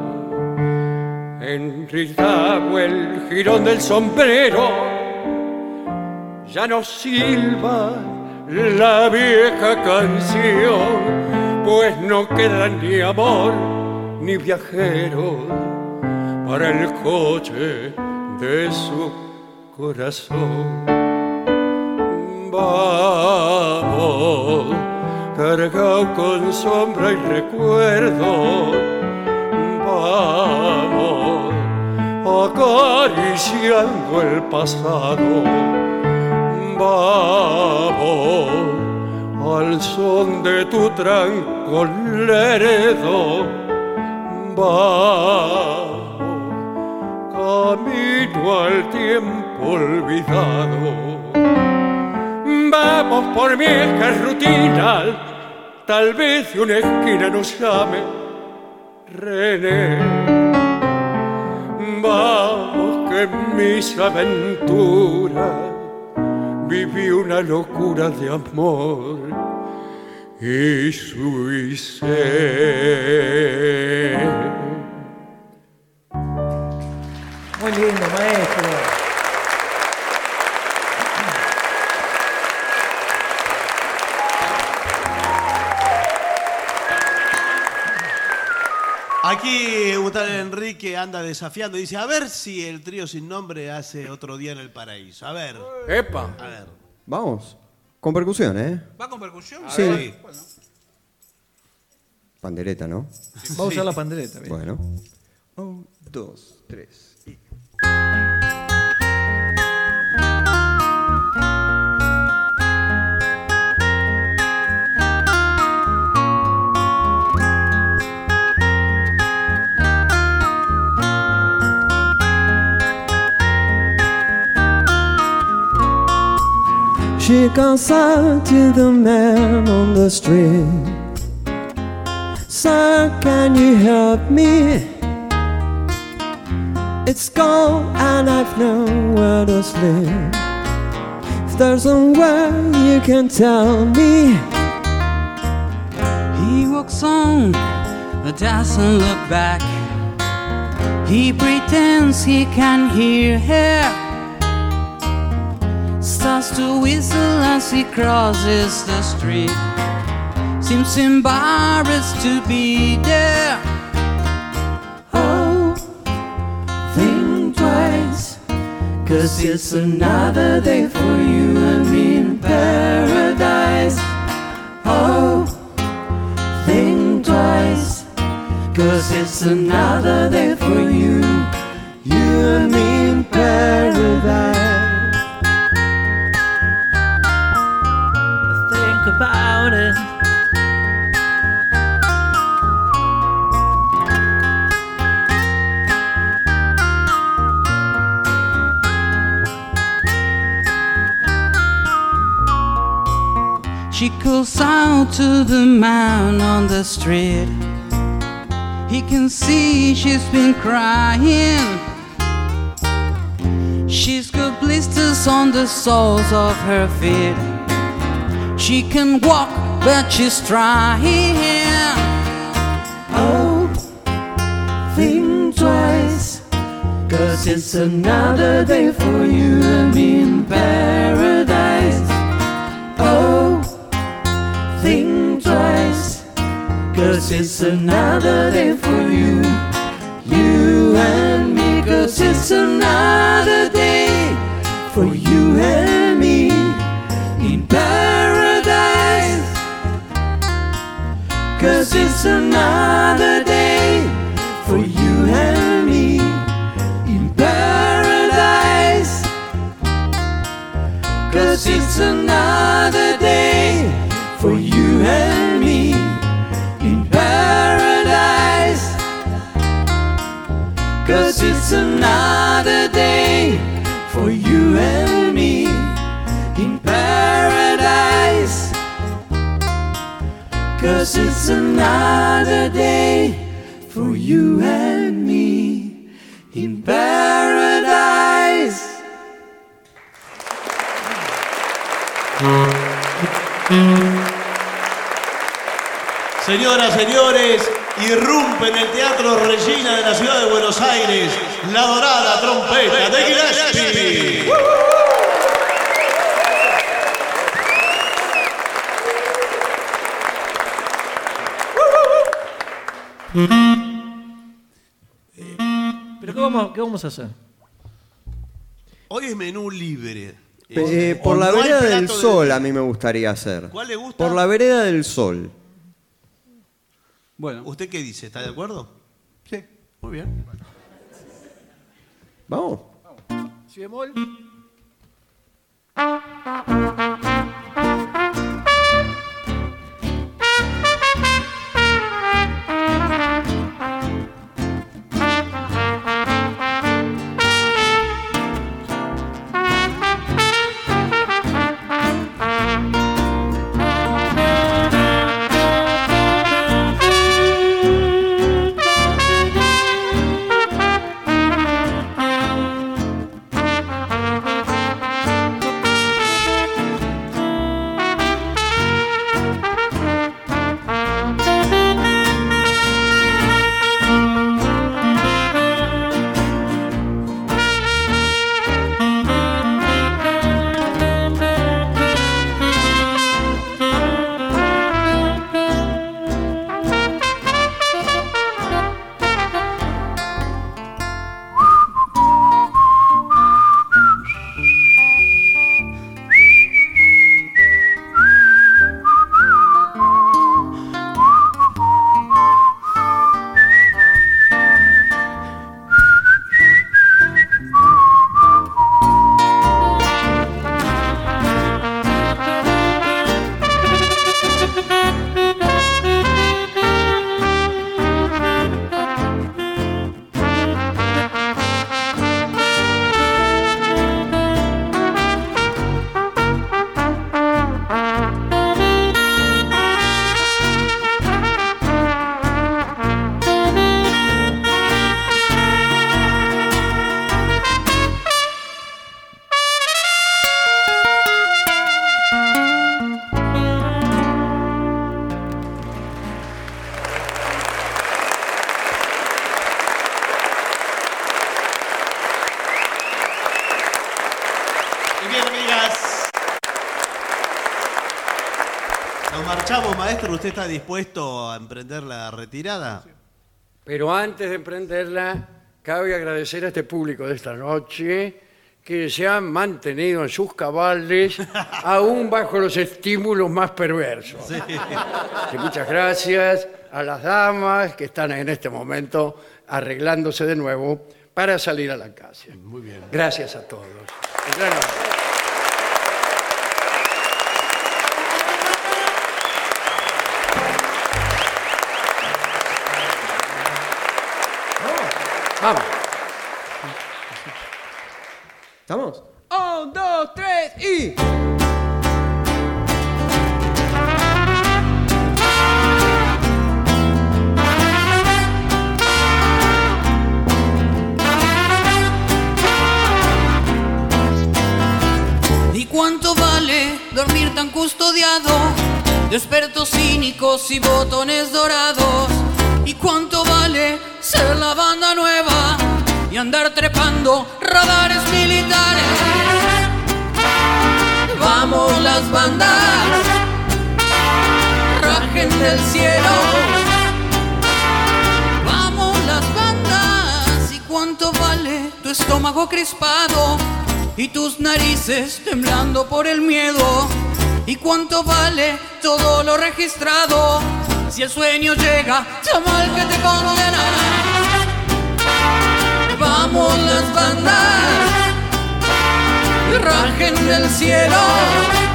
Enritado el jirón del sombrero, ya no silba la vieja canción, pues no queda ni amor ni viajero para el coche de su corazón. Vamos cargado con sombra y recuerdo. Vamos, acariciando el pasado. Vamos, al son de tu tranco lerdo. Vamos, camino al tiempo olvidado vamos por viejas rutinas, tal vez de una esquina nos llame René. Vamos que mis aventuras viví una locura de amor y suicé. Muy lindo, maestro. Aquí un tal Enrique anda desafiando y dice, a ver si el trío sin nombre hace otro día en el paraíso. A ver. Epa. A ver. Vamos. Con percusión, ¿eh? ¿Va con percusión? Sí. Sí. Pandereta, ¿no? Vamos a usar la pandereta. bien. Bueno. Un, dos, tres. y- She calls out to the man on the street. Sir, can you help me? It's cold and I've nowhere to sleep. If there's somewhere you can tell me. He walks on, but doesn't look back. He pretends he can hear her. Starts to whistle as he crosses the street. Seems embarrassed to be there. Oh, think twice. Cause it's another day for you and me in paradise. Oh, think twice, cause it's another day for you. You and me in paradise. Calls out to the man on the street. He can see she's been crying. She's got blisters on the soles of her feet. She can walk, but she's trying. Oh, think twice. Cause it's another day for you and me in paradise. Cause it's another day for you. You and me. Cause it's another day for you and me in paradise. Cause it's another day for you and me in paradise. Cause it's another day for you and me Cause it's another day for you and me in paradise. Cause it's another day for you and me in paradise. Señoras, señores, irrumpe en el Teatro Regina de la ciudad de Buenos Aires la dorada trompeta de Gillespie. ¿Pero qué vamos, qué vamos a hacer? Hoy es menú libre. Eh, Eh, por la vereda del sol a mí me gustaría hacer. ¿Cuál le gusta? Por la vereda del sol. Bueno, ¿Usted qué dice? ¿Está de acuerdo? sí. Muy bien. Vamos. Si bemol. ¿Usted está dispuesto a emprender la retirada? Pero antes de emprenderla, cabe agradecer a este público de esta noche que se han mantenido en sus cabales aún bajo los estímulos más perversos. Sí, muchas gracias. a las damas que están en este momento arreglándose de nuevo para salir a la calle. Muy bien. Gracias a todos. Vamos. ¿Estamos? Un, dos, tres y. ¿Y cuánto vale dormir tan custodiado de expertos cínicos y botones dorados? ¿Y cuánto vale ser la banda nueva y andar trepando radares militares? Vamos las bandas, rajen del cielo. Vamos las bandas, ¿y cuánto vale tu estómago crispado? y tus narices temblando por el miedo. ¿Y cuánto vale todo lo registrado? Si el sueño llega, chamal que te condena. Vamos las bandas, rajen del cielo.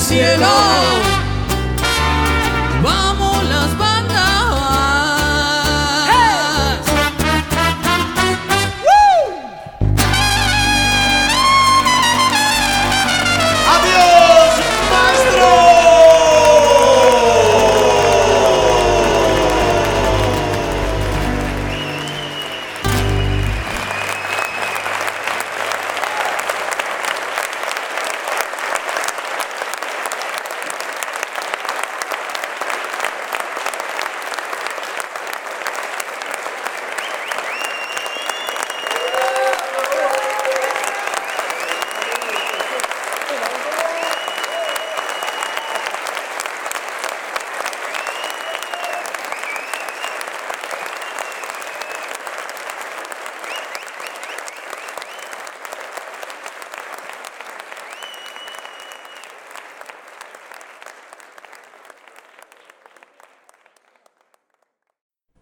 Cielo.